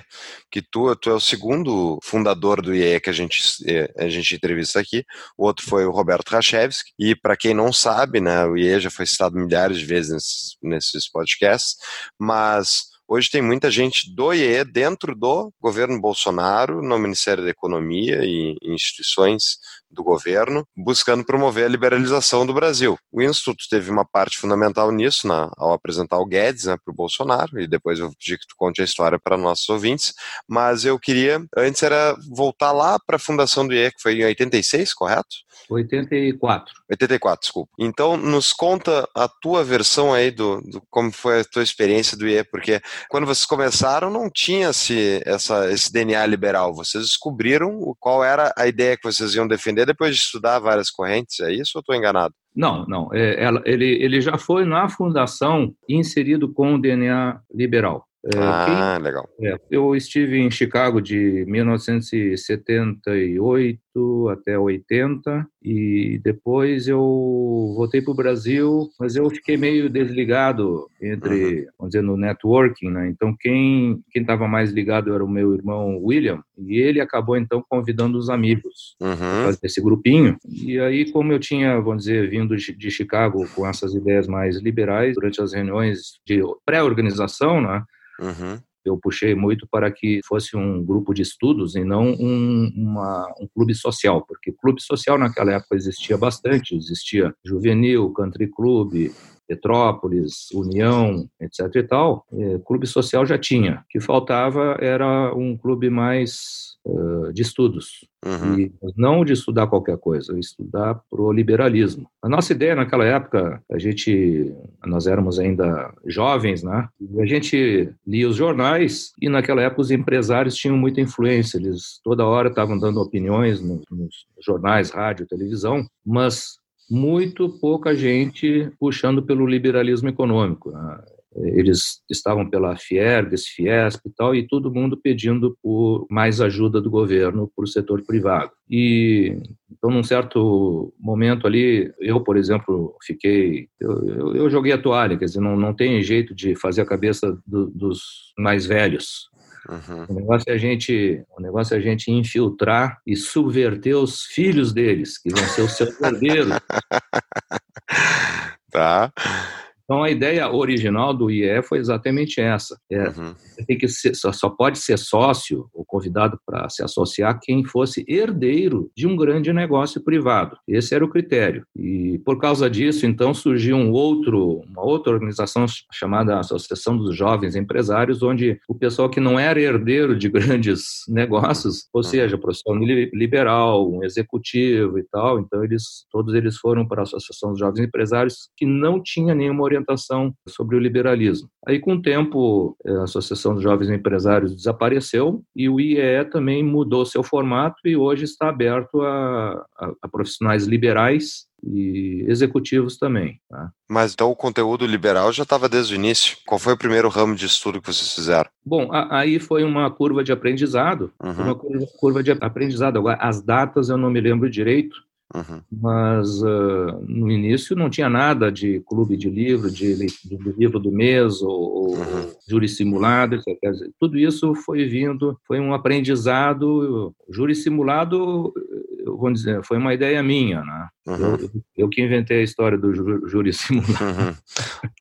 que tu, tu é o segundo fundador do IE que a gente, eh, a gente entrevista aqui, o outro foi o Roberto Rachevski, e para quem não sabe, né, o IE já foi citado milhares de vezes nesses, nesses podcasts, mas Hoje tem muita gente do IE dentro do governo Bolsonaro, no Ministério da Economia e instituições do governo, buscando promover a liberalização do Brasil. O Instituto teve uma parte fundamental nisso, na, ao apresentar o Guedes né, para o Bolsonaro, e depois eu pedi que tu conte a história para nossos ouvintes, mas eu queria, antes era voltar lá para a fundação do IE, que foi em 86, correto? 84. 84, desculpa. Então, nos conta a tua versão aí do, do como foi a tua experiência do IE, porque quando vocês começaram não tinha esse, essa, esse DNA liberal, vocês descobriram qual era a ideia que vocês iam defender depois de estudar várias correntes, é isso ou estou enganado? Não, não. É, ela, ele, ele já foi na fundação inserido com o DNA liberal. Ah, quem, legal. É, eu estive em Chicago de 1978 até 80 e depois eu voltei para o Brasil, mas eu fiquei meio desligado entre, uhum. vamos dizer, no networking, né? Então quem quem estava mais ligado era o meu irmão William e ele acabou então convidando os amigos uhum. esse grupinho. E aí como eu tinha, vamos dizer, vindo de Chicago com essas ideias mais liberais durante as reuniões de pré-organização, né? Uhum. Eu puxei muito para que fosse um grupo de estudos e não um, uma, um clube social, porque clube social naquela época existia bastante, existia Juvenil, Country Club, Petrópolis, União, etc. e tal, é, clube social já tinha. O que faltava era um clube mais uh, de estudos. Uhum. E não de estudar qualquer coisa, estudar para o liberalismo. A nossa ideia naquela época, a gente, nós éramos ainda jovens, né? E a gente lia os jornais e naquela época os empresários tinham muita influência. Eles toda hora estavam dando opiniões nos, nos jornais, rádio, televisão, mas muito pouca gente puxando pelo liberalismo econômico. Né? Eles estavam pela Fiergs, Fiesp e tal, e todo mundo pedindo por mais ajuda do governo para o setor privado. E então, num certo momento ali, eu, por exemplo, fiquei. Eu, eu, eu joguei a toalha, quer dizer, não, não tem jeito de fazer a cabeça do, dos mais velhos. Uhum. O negócio é a gente, o negócio é a gente infiltrar e subverter os filhos deles, que vão ser os seus herdeiros. tá. Então, a ideia original do IE foi exatamente essa. É, uhum. tem que ser, só, só, pode ser sócio ou convidado para se associar quem fosse herdeiro de um grande negócio privado. Esse era o critério. E, por causa disso, então, surgiu um outro, uma outra organização chamada Associação dos Jovens Empresários, onde o pessoal que não era herdeiro de grandes negócios, ou uhum. seja, profissional liberal, um executivo e tal, então, eles todos eles foram para a Associação dos Jovens Empresários, que não tinha nenhuma orientação orientação sobre o liberalismo. Aí, com o tempo, a Associação dos Jovens Empresários desapareceu e o IEE também mudou seu formato e hoje está aberto a, a, a profissionais liberais e executivos também. Tá? Mas então o conteúdo liberal já estava desde o início. Qual foi o primeiro ramo de estudo que vocês fizeram? Bom, a, aí foi uma curva de aprendizado, uhum. uma curva, curva, de aprendizado. Agora, as datas eu não me lembro direito, Uhum. Mas uh, no início não tinha nada de clube de livro, de, de, livro do mês ou, uhum. júri simulado, etc. Tudo isso foi vindo, foi um aprendizado. Júri simulado, vamos dizer, foi uma ideia minha, né? Uhum. Eu, eu, que inventei a história do júri simulado. Uhum.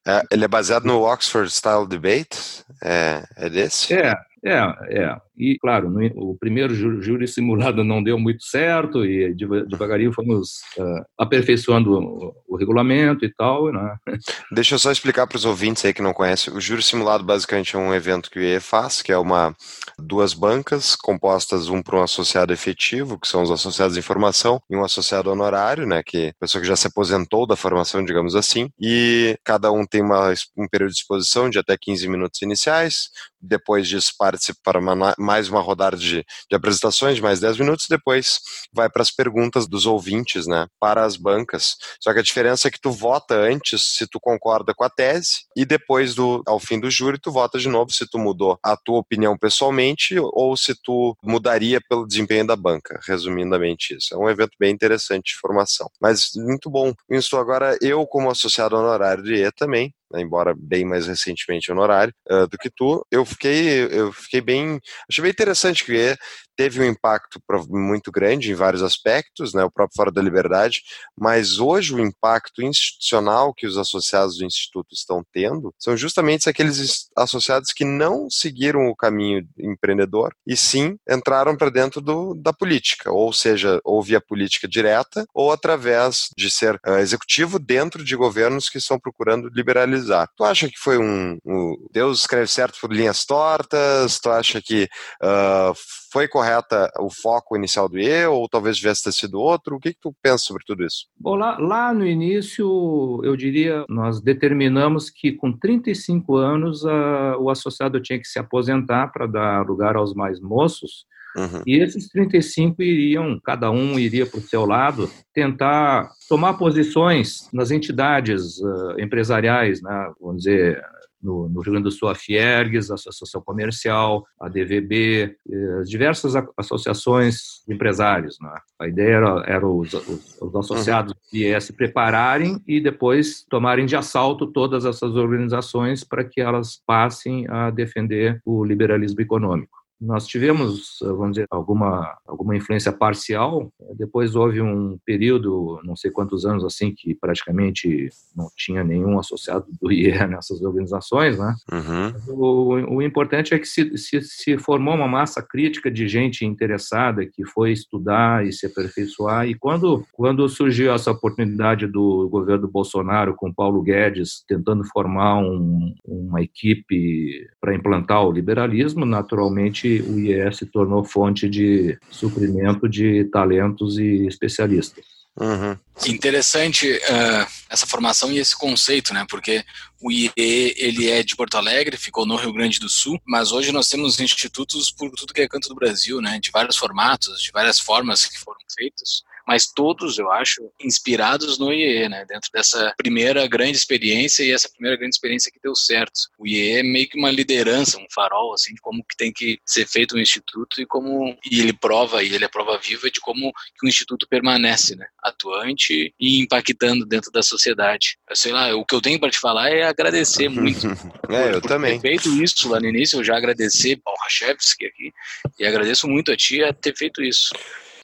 É, ele é baseado no Oxford Style Debate? É, é desse? É, é, é. E, claro, no, o primeiro júri simulado não deu muito certo e devagarinho fomos uh, aperfeiçoando o, o, regulamento e tal. Né? Deixa eu só explicar para os ouvintes aí que não conhecem. O júri simulado basicamente é um evento que o IE faz, que é uma duas bancas compostas um para um associado efetivo, que são os associados de informação, e um associado honorário, né, que é pessoa que já se aposentou da formação, digamos assim, e cada um tem uma, um período de exposição de até 15 minutos iniciais, depois disso participa para uma, mais uma rodada de, de apresentações de mais 10 minutos, depois vai para as perguntas dos ouvintes, né, para as bancas. Só que a diferença é que tu vota antes se tu concorda com a tese e depois do ao fim do júri tu vota de novo se tu mudou a tua opinião pessoalmente ou se tu mudaria pelo desempenho da banca, resumidamente isso. É um evento bem interessante de formação. Mas muito bom. Isso agora eu como associado honorário de E também embora bem mais recentemente honorário uh, do que tu, eu fiquei, eu fiquei bem, achei bem interessante que teve um impacto muito grande em vários aspectos, né, o próprio Fora da Liberdade, mas hoje o impacto institucional que os associados do Instituto estão tendo são justamente aqueles associados que não seguiram o caminho empreendedor e sim entraram para dentro do, da política, ou seja, ou via política direta ou através de ser uh, executivo dentro de governos que estão procurando liberalizar. Tu acha que foi um, um Deus escreve certo por linhas tortas? Tu acha que uh, foi correta o foco inicial do IE ou talvez tivesse ter sido outro? O que, que tu pensa sobre tudo isso? Bom, lá, lá no início, eu diria, nós determinamos que com 35 anos a, o associado tinha que se aposentar para dar lugar aos mais moços. Uhum. E esses 35 iriam, cada um iria para o seu lado, tentar tomar posições nas entidades uh, empresariais, né, vamos dizer, no, no Rio Grande do Sul, a Fiergues, a Associação Comercial, a DVB, eh, diversas associações de empresários. Né? A ideia era, era os, os, os associados uhum. se prepararem e depois tomarem de assalto todas essas organizações para que elas passem a defender o liberalismo econômico. Nós tivemos, vamos dizer, alguma, alguma influência parcial. Depois houve um período, não sei quantos anos assim, que praticamente não tinha nenhum associado do IE nessas organizações, né? Uhum. O, o, importante é que se, se, se, formou uma massa crítica de gente interessada que foi estudar e se aperfeiçoar. E quando, quando surgiu essa oportunidade do governo Bolsonaro com Paulo Guedes tentando formar um, uma equipe para implantar o liberalismo, naturalmente o IES se tornou fonte de suprimento de talentos e especialistas. Uhum. Interessante uh, essa formação e esse conceito, né? Porque o IE ele é de Porto Alegre, ficou no Rio Grande do Sul, mas hoje nós temos institutos por tudo que é canto do Brasil, né? De vários formatos, de várias formas que foram feitos mas todos, eu acho, inspirados no IE, né? Dentro dessa primeira grande experiência e essa primeira grande experiência que deu certo. O IE é meio que uma liderança, um farol, assim, de como que tem que ser feito um instituto e como e ele prova, e ele é prova viva de como que o instituto permanece, né? Atuante e impactando dentro da sociedade. Eu sei lá, o que eu tenho para te falar é agradecer muito. é, eu também. ter feito isso lá no início, eu já agradecer ao Rachevski aqui e agradeço muito a ti a ter feito isso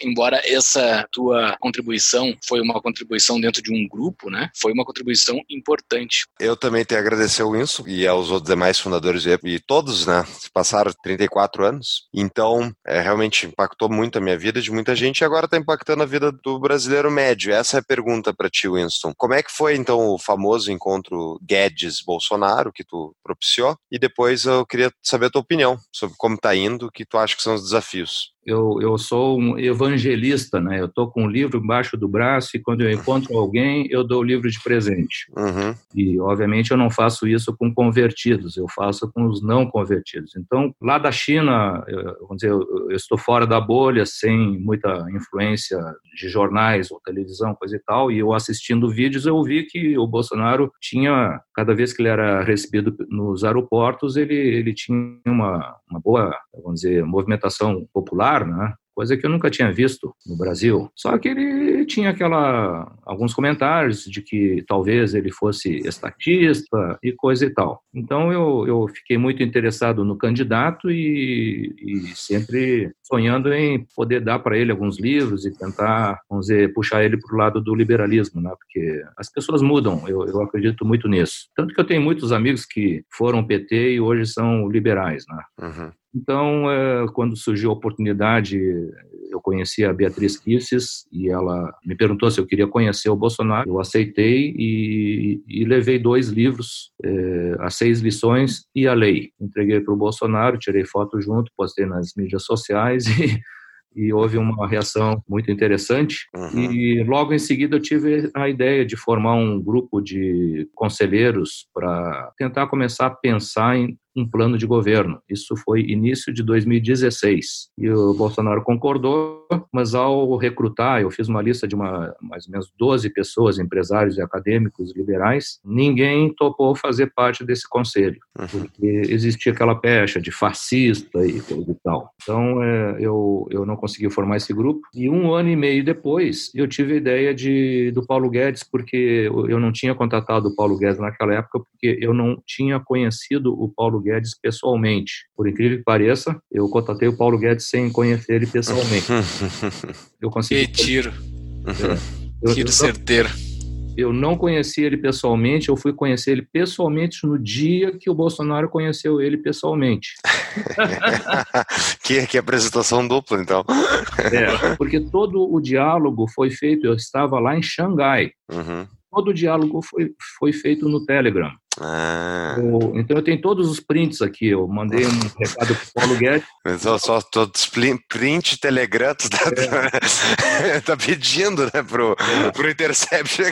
embora essa tua contribuição foi uma contribuição dentro de um grupo, né? Foi uma contribuição importante. Eu também tenho a agradecer o Wilson e aos outros demais fundadores e todos, né? Passaram 34 anos, então é, realmente impactou muito a minha vida de muita gente e agora está impactando a vida do brasileiro médio. Essa é a pergunta para ti, Winston. Como é que foi então o famoso encontro Guedes-Bolsonaro que tu propiciou? E depois eu queria saber a tua opinião sobre como está indo, o que tu acha que são os desafios eu, eu sou um evangelista, né? Eu estou com um livro embaixo do braço e quando eu encontro alguém, eu dou o livro de presente. Uhum. E, obviamente, eu não faço isso com convertidos, eu faço com os não convertidos. Então, lá da China, eu, vamos dizer, eu, eu estou fora da bolha, sem muita influência de jornais ou televisão, coisa e tal, e eu assistindo vídeos, eu vi que o Bolsonaro tinha, cada vez que ele era recebido nos aeroportos, ele, ele tinha uma, uma boa, vamos dizer, movimentação popular né? Coisa que eu nunca tinha visto no Brasil. Só que ele tinha aquela alguns comentários de que talvez ele fosse estatista e coisa e tal. Então eu, eu fiquei muito interessado no candidato e, e sempre sonhando em poder dar para ele alguns livros e tentar, vamos dizer, puxar ele para o lado do liberalismo, né? Porque as pessoas mudam, eu, eu acredito muito nisso. Tanto que eu tenho muitos amigos que foram PT e hoje são liberais, né? Uhum. Então, é, quando surgiu a oportunidade, eu conheci a Beatriz Kisses e ela me perguntou se eu queria conhecer o Bolsonaro. Eu aceitei e, e levei dois livros, é, As Seis Lições e A Lei. Entreguei para o Bolsonaro, tirei foto junto, postei nas mídias sociais e e houve uma reação muito interessante. Uhum. E logo em seguida eu tive a ideia de formar um grupo de conselheiros para tentar começar a pensar em um plano de governo. Isso foi início de 2016. E o Bolsonaro concordou, mas ao recrutar, eu fiz uma lista de uma, mais ou menos 12 pessoas, empresários e acadêmicos liberais, ninguém topou fazer parte desse conselho, uhum. porque existia aquela pecha de fascista e coisa e tal. Então, é, eu, eu não consegui formar esse grupo. E um ano e meio depois, eu tive a ideia de, do Paulo Guedes, porque eu não tinha contatado o Paulo Guedes naquela época, porque eu não tinha conhecido o Paulo Guedes pessoalmente. Por incrível que pareça, eu contatei o Paulo Guedes sem conhecer ele pessoalmente. eu consegui. Que tiro. É. Eu, tiro eu, certeiro. Eu não conheci ele pessoalmente, eu fui conhecer ele pessoalmente no dia que o Bolsonaro conheceu ele pessoalmente. que, que apresentação dupla, então. é, porque todo o diálogo foi feito, eu estava lá em Xangai. Uhum. Todo o diálogo foi, foi feito no Telegram. Ah. Eu, então eu tenho todos os prints aqui. Eu mandei um recado pro Paulo Guedes. Só, só todos print Telegram, tu tá, é. tá pedindo, né, pro, é. pro Intercept.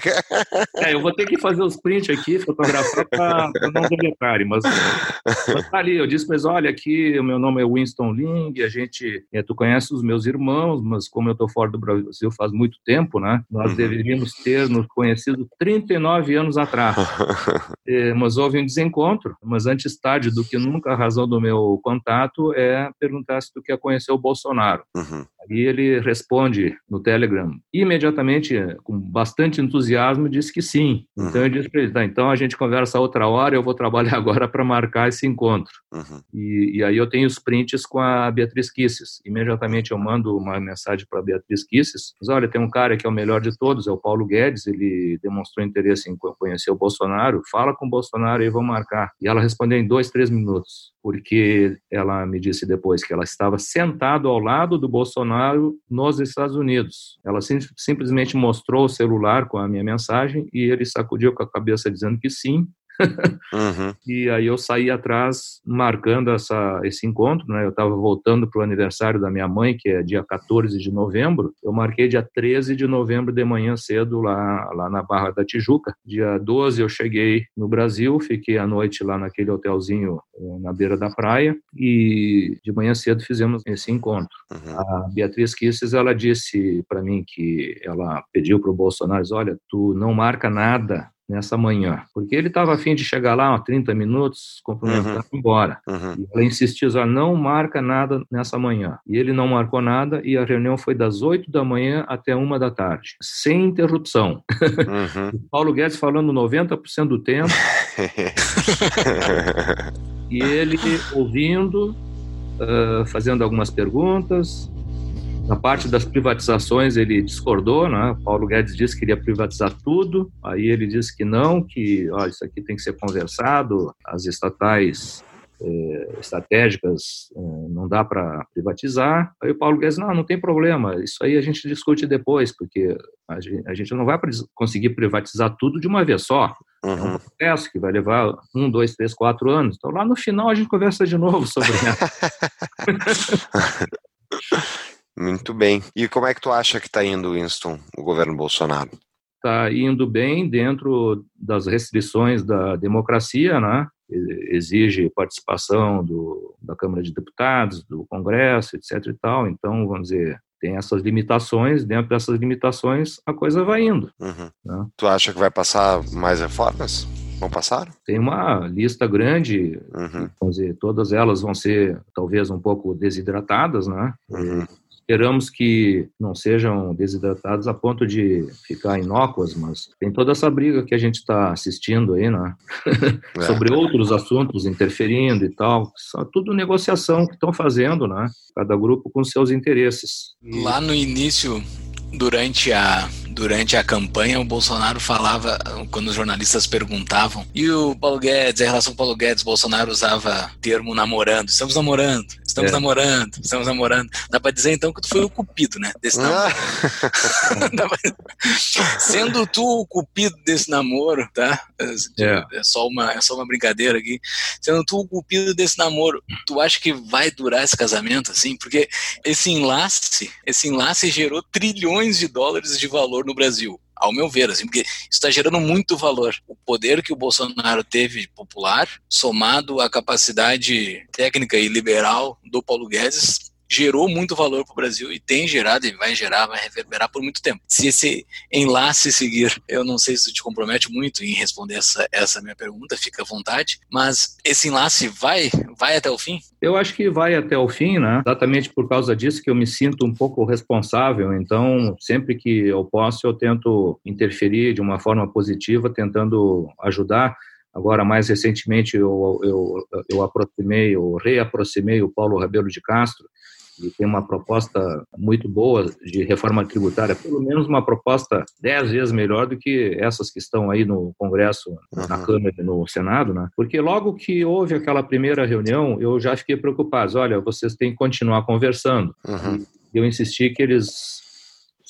É, eu vou ter que fazer os prints aqui, fotografar para não deletarem, mas, mas tá ali. Eu disse, mas olha, aqui o meu nome é Winston Ling, a gente, é, tu conhece os meus irmãos, mas como eu tô fora do Brasil faz muito tempo, né, nós uhum. deveríamos ter nos conhecido 39 anos atrás. É, mas houve um desencontro. Mas antes tarde do que nunca, a razão do meu contato é perguntar se tu quer conhecer o Bolsonaro. Uhum. Aí ele responde no Telegram, imediatamente, com bastante entusiasmo, diz que sim. Uhum. Então eu disse para ele, tá, então a gente conversa outra hora, eu vou trabalhar agora para marcar esse encontro. Uhum. E, e, aí eu tenho os prints com a Beatriz Kisses. Imediatamente eu mando uma mensagem para a Beatriz Kisses, diz, olha, tem um cara que é o melhor de todos, é o Paulo Guedes, ele demonstrou interesse em conhecer o Bolsonaro, fala com o Bolsonaro e vamos marcar. E ela respondeu em dois, três minutos, porque ela me disse depois que ela estava sentado ao lado do Bolsonaro nos Estados Unidos. Ela sim, simplesmente mostrou o celular com a minha mensagem e ele sacudiu com a cabeça dizendo que sim, uhum. E aí eu saí atrás marcando essa, esse encontro, né? Eu estava voltando para o aniversário da minha mãe, que é dia 14 de novembro. Eu marquei dia 13 de novembro de manhã cedo lá, lá na Barra da Tijuca. Dia 12 eu cheguei no Brasil, fiquei a noite lá naquele hotelzinho eh, na beira da praia e de manhã cedo fizemos esse encontro. Uhum. A Beatriz Kisses, ela disse para mim que ela pediu para o Bolsonaro, olha, tu não marca nada nessa manhã, porque ele estava afim de chegar lá, ó, 30 minutos, cumprimentar uhum. e ir embora. Uhum. E ela insistiu, ó, não marca nada nessa manhã. E ele não marcou nada e a reunião foi das 8 da manhã até uma da tarde, sem interrupção. Uhum. Paulo Guedes falando 90% do tempo. e ele ouvindo, uh, fazendo algumas perguntas, na parte das privatizações, ele discordou, né? Paulo Guedes disse que queria privatizar tudo, aí ele disse que não, que isso aqui tem que ser conversado, as estatais eh, estratégicas eh, não dá para privatizar. Aí o Paulo Guedes, não, não tem problema, isso aí a gente discute depois, porque a gente, a gente não vai conseguir privatizar tudo de uma vez só. Uhum. É um uhum. processo que vai levar um, dois, três, quatro anos. Então lá no final a gente conversa de novo sobre isso. Muito bem. E como é que tu acha que está indo, Winston, o governo Bolsonaro? Está indo bem dentro das restrições da democracia, né? Exige participação do, da Câmara de Deputados, do Congresso, etc. e tal. Então, vamos dizer, tem essas limitações, dentro dessas limitações a coisa vai indo. Uhum. Né? Tu acha que vai passar mais reformas? Vão passar? Tem uma lista grande, uhum. vamos dizer, todas elas vão ser talvez um pouco desidratadas, né? Uhum. Esperamos que não sejam desidratados a ponto de ficar inócuas, mas tem toda essa briga que a gente está assistindo aí, né? É. Sobre outros assuntos interferindo e tal. Só tudo negociação que estão fazendo, né? Cada grupo com seus interesses. E... Lá no início, durante a durante a campanha, o Bolsonaro falava, quando os jornalistas perguntavam, e o Paulo Guedes, a relação com o Paulo Guedes, Bolsonaro usava termo namorando, estamos namorando, estamos é. namorando, estamos namorando. Dá pra dizer então que tu foi o cupido, né? Desse namoro. Sendo tu o cupido desse namoro, tá? É. é. só uma, é só uma brincadeira aqui. Sendo tu o cupido desse namoro, tu acha que vai durar esse casamento assim? Porque esse enlace, esse enlace gerou trilhões de dólares de valor no Brasil ao meu ver, assim, porque está gerando muito valor. O poder que o Bolsonaro teve popular, somado à capacidade técnica e liberal do Paulo Guedes, gerou muito valor para o Brasil e tem gerado e vai gerar, vai reverberar por muito tempo. Se esse enlace seguir, eu não sei se te compromete muito em responder essa, essa minha pergunta, fica à vontade, mas esse enlace vai, vai até o fim? Eu acho que vai até o fim, né? Exatamente por causa disso que eu me sinto um pouco responsável. Então, sempre que eu posso, eu tento interferir de uma forma positiva, tentando ajudar. Agora, mais recentemente, eu, eu, eu aproximei, eu reaproximei o Paulo Rabelo de Castro, e tem uma proposta muito boa de reforma tributária, pelo menos uma proposta dez vezes melhor do que essas que estão aí no Congresso, uhum. na Câmara e no Senado, né? Porque logo que houve aquela primeira reunião, eu já fiquei preocupado. Olha, vocês têm que continuar conversando. Uhum. Eu insisti que eles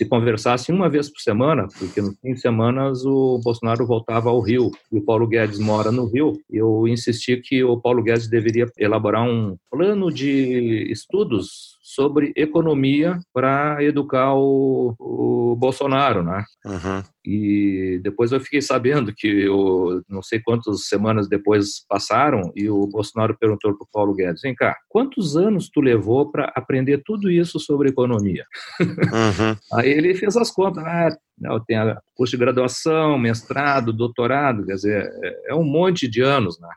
se conversassem uma vez por semana, porque no fim de semanas o Bolsonaro voltava ao Rio e o Paulo Guedes mora no Rio. Eu insisti que o Paulo Guedes deveria elaborar um plano de estudos sobre economia para educar o, o, Bolsonaro, né? Uhum. E depois eu fiquei sabendo que eu não sei quantas semanas depois passaram e o Bolsonaro perguntou para o Paulo Guedes: vem cá, quantos anos tu levou para aprender tudo isso sobre economia? Uhum. Aí ele fez as contas, ah, eu tenho curso de graduação, mestrado, doutorado, quer dizer, é, é um monte de anos, né?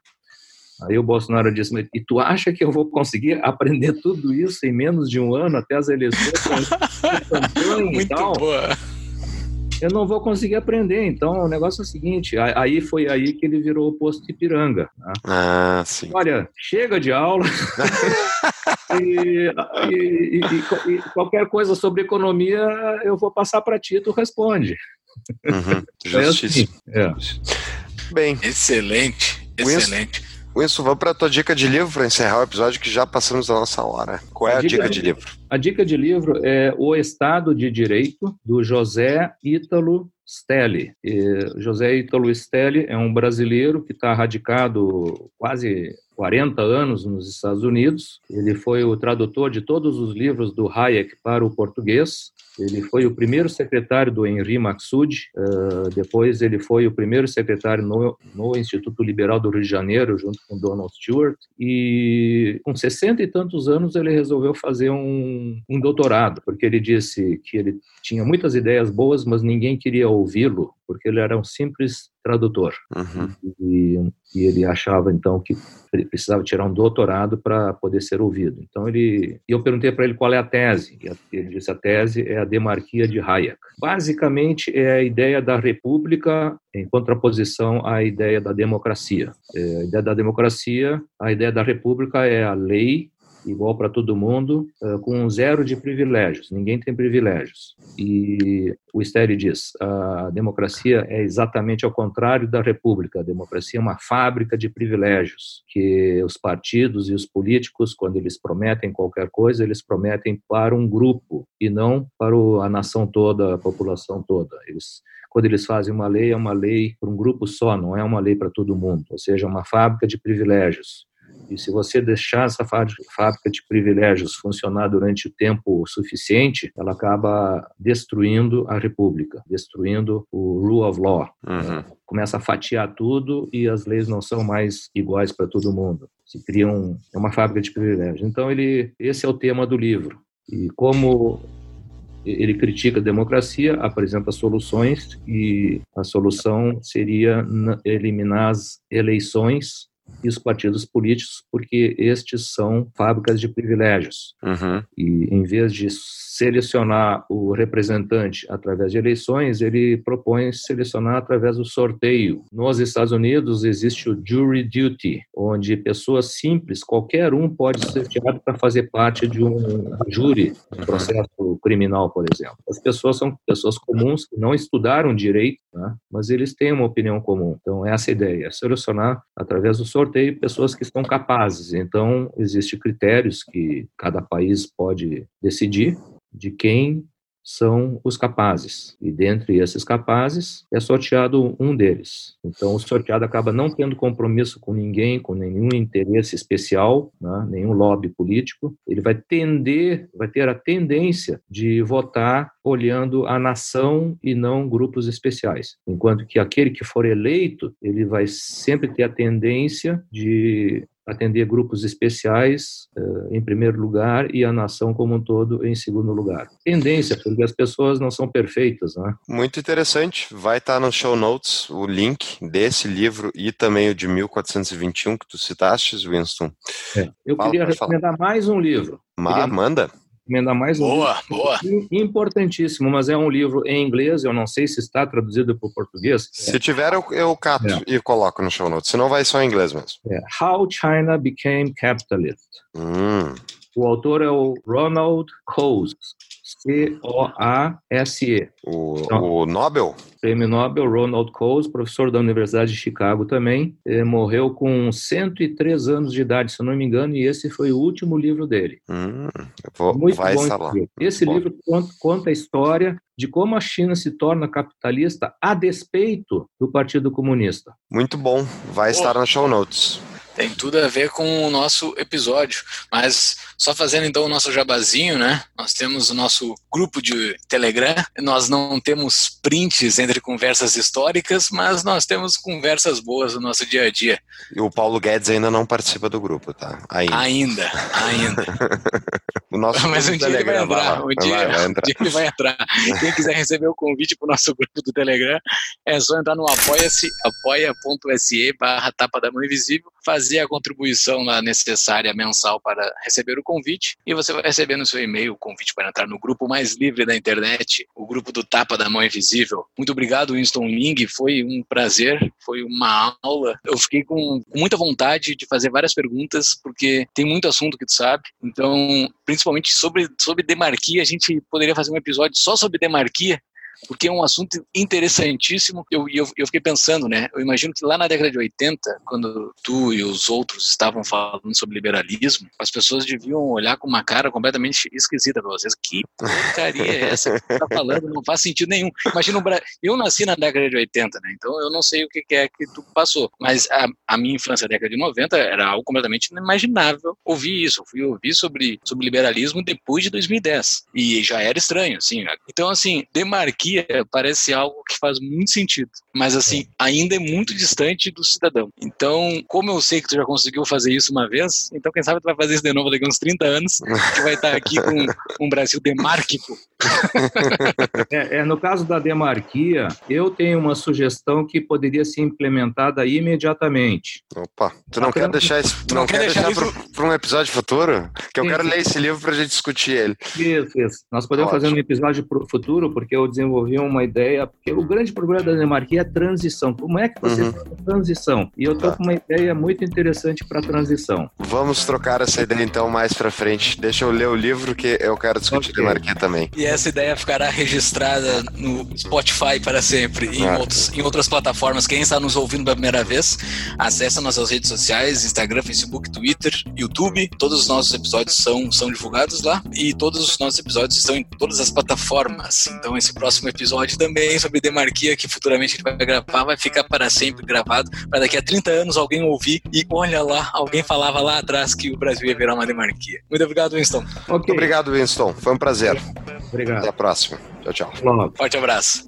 Aí o Bolsonaro disse, e tu acha que eu vou conseguir aprender tudo isso em menos de um ano até as eleições? Muito tal? boa. Eu não vou conseguir aprender. Então, o negócio é o seguinte, aí foi aí que ele virou o posto de Piranga. Né? Ah, sim. Olha, chega de aula e, e, e, e, qualquer coisa sobre economia eu vou passar para ti, tu responde. Uhum. Justíssimo. É assim. é. Bem. Excelente, excelente. Wilson, vamos para a tua dica de livro para encerrar o episódio que já passamos da nossa hora. Qual é a, a dica, dica, de livro? A dica de livro é O Estado de Direito, do José Ítalo Stelli. E José Ítalo Stelli é um brasileiro que está radicado quase 40 anos nos Estados Unidos. Ele foi o tradutor de todos os livros do Hayek para o português. Ele foi o primeiro secretário do Henri Maxud, uh, depois ele foi o primeiro secretário no, no, Instituto Liberal do Rio de Janeiro, junto com Donald Stewart, e com 60 e tantos anos ele resolveu fazer um, um doutorado, porque ele disse que ele tinha muitas ideias boas, mas ninguém queria ouvi-lo, porque ele era um simples tradutor. Uhum. E, e, ele achava então que precisava tirar um doutorado para poder ser ouvido. Então ele, eu perguntei para ele qual é a tese. E ele disse a tese é a demarquia de Hayek. Basicamente é a ideia da república em contraposição à ideia da democracia. É, a ideia da democracia, a ideia da república é a lei igual para todo mundo, uh, com zero de privilégios. Ninguém tem privilégios. E o Steri diz: a democracia é exatamente ao contrário da república. A democracia é uma fábrica de privilégios que os partidos e os políticos, quando eles prometem qualquer coisa, eles prometem para um grupo e não para a nação toda, a população toda. Eles quando eles fazem uma lei, é uma lei para um grupo só, não é uma lei para todo mundo, ou seja, uma fábrica de privilégios. E se você deixar essa fábrica de privilégios funcionar durante o tempo suficiente, ela acaba destruindo a república, destruindo o rule of law. Uhum. Começa a fatiar tudo e as leis não são mais iguais para todo mundo. Se cria um, uma fábrica de privilégios. Então ele, esse é o tema do livro. E como ele critica a democracia, apresenta soluções e a solução seria eliminar as eleições e os partidos políticos, porque estes são fábricas de privilégios. Uhum. E em vez de selecionar o representante através de eleições, ele propõe selecionar através do sorteio. Nos Estados Unidos existe o jury duty, onde pessoas simples, qualquer um pode ser tirado para fazer parte de um júri, um uhum. processo criminal, por exemplo. As pessoas são pessoas comuns que não estudaram direito, né? mas eles têm uma opinião comum. Então essa é a ideia, selecionar através do sorteio pessoas que estão capazes. Então existem critérios que cada país pode decidir de quem são os capazes. E dentre esses capazes é sorteado um deles. Então o sorteado acaba não tendo compromisso com ninguém, com nenhum interesse especial, né, nenhum lobby político. Ele vai tender, vai ter a tendência de votar olhando a nação e não grupos especiais. Enquanto que aquele que for eleito, ele vai sempre ter a tendência de atender grupos especiais uh, em primeiro lugar e a nação como um todo em segundo lugar. Tendência, porque as pessoas não são perfeitas, né? Muito interessante. Vai estar no show notes o link desse livro e também o de 1421 que tu citaste, Winston. É. Eu Fala, queria recomendar falar. mais um livro. Ma queria... Manda recomendar mais um boa, livro boa. importantíssimo, mas é um livro em inglês, eu não sei se está traduzido para o português. Se é. tiver, eu, eu cato é. e coloco no show notes, senão vai só em inglês mesmo. É. How China Became Capitalist. Hum. O autor é o Ronald Coase. C-O-A-S-E. O, então, o Nobel? Prêmio Nobel, Ronald Coase, professor da Universidade de Chicago também, eh, morreu com 103 anos de idade, se eu não me engano, e esse foi o último livro dele. Hum, vou, Muito vai bom. Esse bom. livro conta, conta a história de como a China se torna capitalista a despeito do Partido Comunista. Muito bom, vai estar oh. no show notes. Tem tudo a ver com o nosso episódio. Mas só fazendo então o nosso jabazinho, né? Nós temos o nosso grupo de Telegram. Nós não temos prints entre conversas históricas, mas nós temos conversas boas no nosso dia a dia. E o Paulo Guedes ainda não participa do grupo, tá? Ainda. Ainda, ainda. o nosso mas um dia ele vai entrar. Um dia, vai, vai entrar. Um dia ele vai entrar. Quem quiser receber o convite para o nosso grupo do Telegram, é só entrar no apoia-se, apoia.se barra tapa da mão invisível, fazer a contribuição lá necessária mensal para receber o convite e você vai receber no seu e-mail o convite para entrar no grupo mais livre da internet, o grupo do Tapa da Mão Invisível. Muito obrigado, Winston Ling, foi um prazer, foi uma aula. Eu fiquei com muita vontade de fazer várias perguntas, porque tem muito assunto que tu sabe, então, principalmente sobre, sobre demarquia, a gente poderia fazer um episódio só sobre demarquia, porque é um assunto interessantíssimo. Eu, eu, eu fiquei pensando, né? Eu imagino que lá na década de 80, quando tu e os outros estavam falando sobre liberalismo, as pessoas deviam olhar com uma cara completamente esquisita para vocês. Que porcaria é essa que tu tá falando? Não faz sentido nenhum. Imagina. Eu nasci na década de 80, né? Então eu não sei o que é que tu passou. Mas a, a minha infância, década de 90, era algo completamente inimaginável ouvir isso. Eu fui ouvir sobre, sobre liberalismo depois de 2010. E já era estranho, assim. Então, assim, demarquei parece algo que faz muito sentido, mas assim, é. ainda é muito distante do cidadão. Então, como eu sei que tu já conseguiu fazer isso uma vez, então quem sabe tu vai fazer isso de novo daqui a uns 30 anos, que vai estar aqui com um Brasil demárquico. É, é, no caso da demarquia, eu tenho uma sugestão que poderia ser implementada imediatamente. Opa, tu não quer deixar isso, tu não, não quer deixar, deixar para um episódio futuro? Que eu sim, quero sim. ler esse livro para a gente discutir ele. Isso, isso. Nós podemos Ótimo. fazer um episódio futuro, porque eu desenvolvi desenvolver uma ideia, porque o grande problema da demarquia é transição. Como é que você uhum. faz a transição? E eu tô tá. com uma ideia muito interessante para transição. Vamos trocar essa ideia então mais para frente. Deixa eu ler o livro que eu quero discutir okay. demarquia também. E essa ideia ficará registrada no Spotify para sempre e ah. em, outros, em outras plataformas. Quem está nos ouvindo pela primeira vez, acesse nossas redes sociais, Instagram, Facebook, Twitter, YouTube. Todos os nossos episódios são, são divulgados lá e todos os nossos episódios estão em todas as plataformas. Então esse próximo episódio também sobre demarquia que futuramente a gente vai gravar, vai ficar para sempre gravado, para daqui a 30 anos alguém ouvir e olha lá, alguém falava lá atrás que o Brasil ia virar uma demarquia. Muito obrigado, Winston. Okay. Muito obrigado, Winston. Foi um prazer. Obrigado. Até a próxima. Tchau, tchau. Forte abraço.